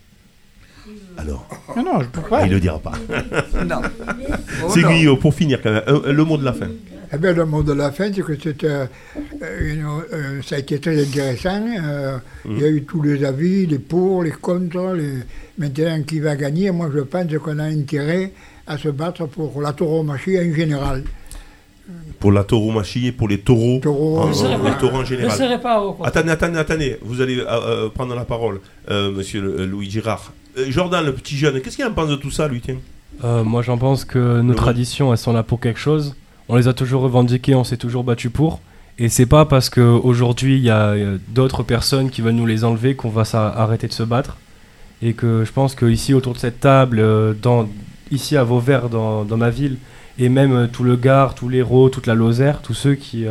Alors. Non, non, je peux pas. Ah, il le dira pas. Non. C'est Oh, pour finir, quand même, le mot de la fin. Eh bien, le mot de la fin, c'est que c'est, euh, ça a été très intéressant. euh. Il y a eu tous les avis, les pour, les contre. Les... Maintenant, qui va gagner? Moi, je pense qu'on a intérêt à se battre pour la tauromachie en général. Pour la tauromachie et pour les taureaux. Taureaux. en- pas- les taureaux en général. pas au attendez, attendez, attendez. Vous allez euh, euh, prendre la parole, euh, monsieur Louis Girard. Euh, Jordan, le petit jeune, qu'est-ce qu'il en pense de tout ça, lui, tiens? Euh, moi, j'en pense que nos Le- traditions, elles sont là pour quelque chose. On les a toujours revendiquées, on s'est toujours battu pour. Et c'est pas parce qu'aujourd'hui, il y a euh, d'autres personnes qui veulent nous les enlever qu'on va arrêter de se battre. Et que je pense qu'ici, autour de cette table, euh, ici à Vauvert, dans, dans ma ville, et même euh, tout le Gard, tout l'Hérault, toute la Lozère, tous ceux qui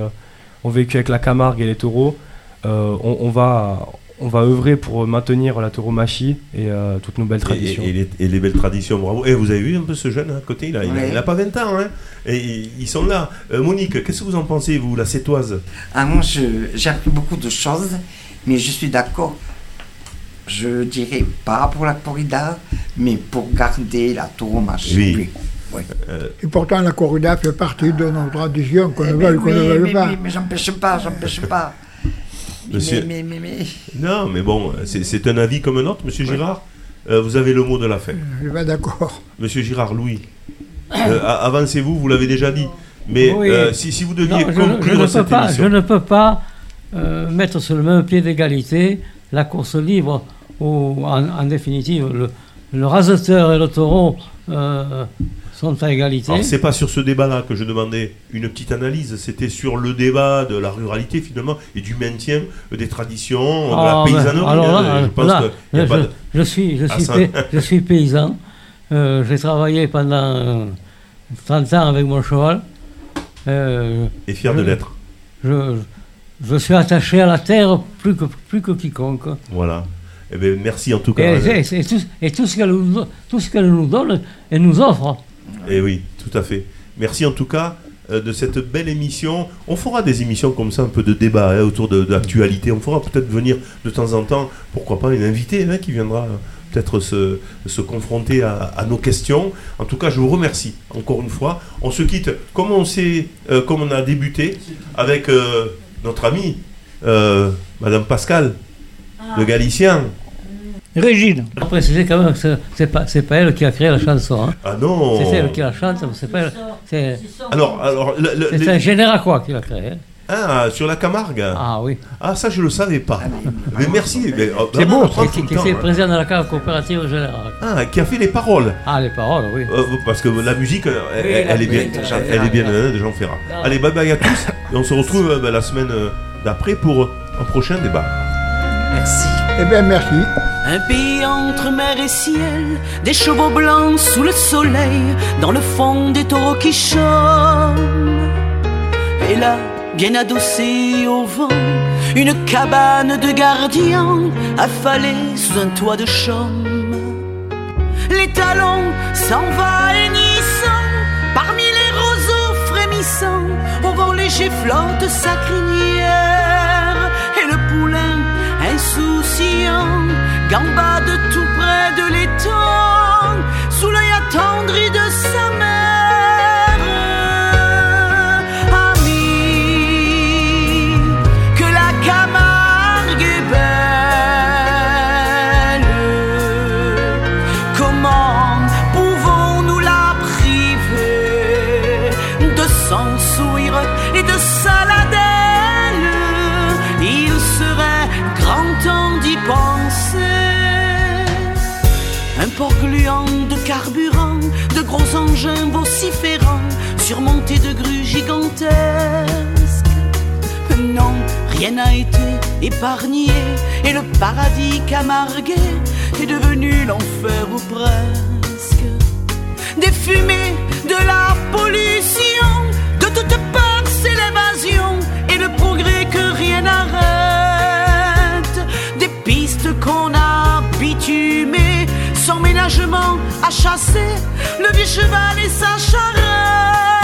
ont vécu avec la Camargue et les taureaux, on va, on va œuvrer pour maintenir la tauromachie et euh, toutes nos belles Et, traditions. et les, et les belles traditions, bravo. Et vous avez vu un peu ce jeune à côté, il a, il a- Ouais. il a pas 20 ans, hein Et ils sont là. Euh, Monique, qu'est-ce que vous en pensez, vous, la sétoise? Ah, moi, je- j'ai appris beaucoup de choses, mais je suis d'accord. Je dirais pas pour la corrida, mais pour garder la tauromachie. Oui. Oui. Et pourtant, la corrida fait partie de nos traditions, qu'on Eh le ben veuille ou qu'on le veuille mais, pas. oui, mais j'empêche pas, j'empêche pas. Mais, Monsieur- mais, mais, mais, mais- Non, mais bon, c'est un avis comme un autre, monsieur Girard. Euh, vous avez le mot de la fin. Je suis pas d'accord. Monsieur Girard, Louis, euh, avancez-vous, vous l'avez déjà dit. Mais Oui. euh, si, si vous deviez Non, je, ne- je conclure cette pas, émission. je ne peux pas euh, mettre sur le même pied d'égalité la course libre ou en, en définitive le, le raseteur et le taureau euh, sont à égalité. Alors, c'est pas sur ce débat-là que je demandais une petite analyse, c'était sur le débat de la ruralité finalement et du maintien des traditions, de Ah, la paysannerie. alors hein. là, je pense là, qu'il y a je, pas de- je suis, je suis, ça- pay- je suis paysan. Euh, J'ai travaillé pendant euh, 30 ans avec mon cheval. Euh, Et fier de l'être. Je, je suis attaché à la terre plus que, plus que quiconque. Voilà. Eh ben, merci en tout cas. Et, et- et tout, et tout ce qu'elle nous, tout ce qu'elle nous donne, elle nous offre. Et Eh oui, tout à fait. Merci en tout cas euh, de cette belle émission. On fera des émissions comme ça, un peu de débat hein, autour de, de l'actualité. On fera peut-être venir de temps en temps, pourquoi pas, une invitée hein, qui viendra euh, peut-être se, se confronter à, à nos questions. En tout cas, je vous remercie encore une fois. On se quitte comme on, euh, comme on a débuté avec euh, notre amie, Madame Pascal, le Galicien. Régine. Je préciser quand même que c'est- pas, c'est pas elle qui a créé la chanson. hein. Ah non C'est elle qui la chante, mais c'est pas elle. C'est, Alors, alors c'est les- un général quoi qui l'a créé. Ah, sur la Camargue Ah oui. Ah, ça, je le savais pas. Mais merci. mais, oh, C'est beau, qui, qui hein. président de la Cave coopérative générale. Ah, qui a fait les paroles. Ah, les paroles, oui. Euh, parce que la musique, euh, elle, Oui, elle la est bien, musique de Jean elle est bien euh, de Jean Ferrat. Ah. Allez, bye bye à tous. Et on se retrouve euh, ben, la semaine d'après pour un prochain débat. Merci. Eh bien, merci. Un pays entre mer et ciel, des chevaux blancs sous le soleil, dans le fond des taureaux qui chôment. Et là, bien adossé au vent, une cabane de gardiens affalée sous un toit de chaume. Les talons s'envahissant parmi les roseaux frémissants, au vent léger flotte sa crinière et le poulain insouciant gambade tout près de l'étang sous l'œil attendri de sa mère. De carburant, de gros engins vociférants, surmontés de grues gigantesques. Non, rien n'a été épargné, et le paradis camarguais est devenu l'enfer ou presque. Des fumées, de la pollution, de toutes parts c'est l'évasion, et le progrès que rien n'arrête. Ménagement à chasser, le vieux cheval et sa charrette.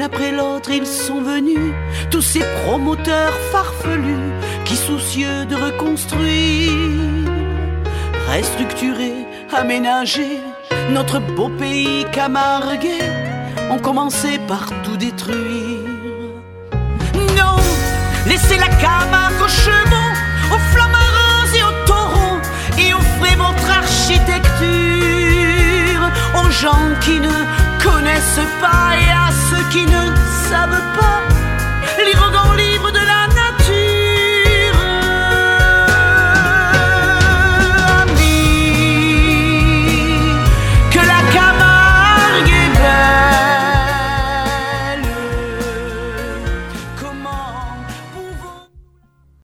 Après l'autre, ils sont venus, tous ces promoteurs farfelus qui, soucieux de reconstruire, restructurer, aménager notre beau pays camarguais, ont commencé par tout détruire. Non, laissez la Camargue aux chevaux, aux flamarins et aux taureaux, et offrez votre architecture aux gens qui ne connaissent pas et à ceux qui ne savent pas. Lire dans livre de la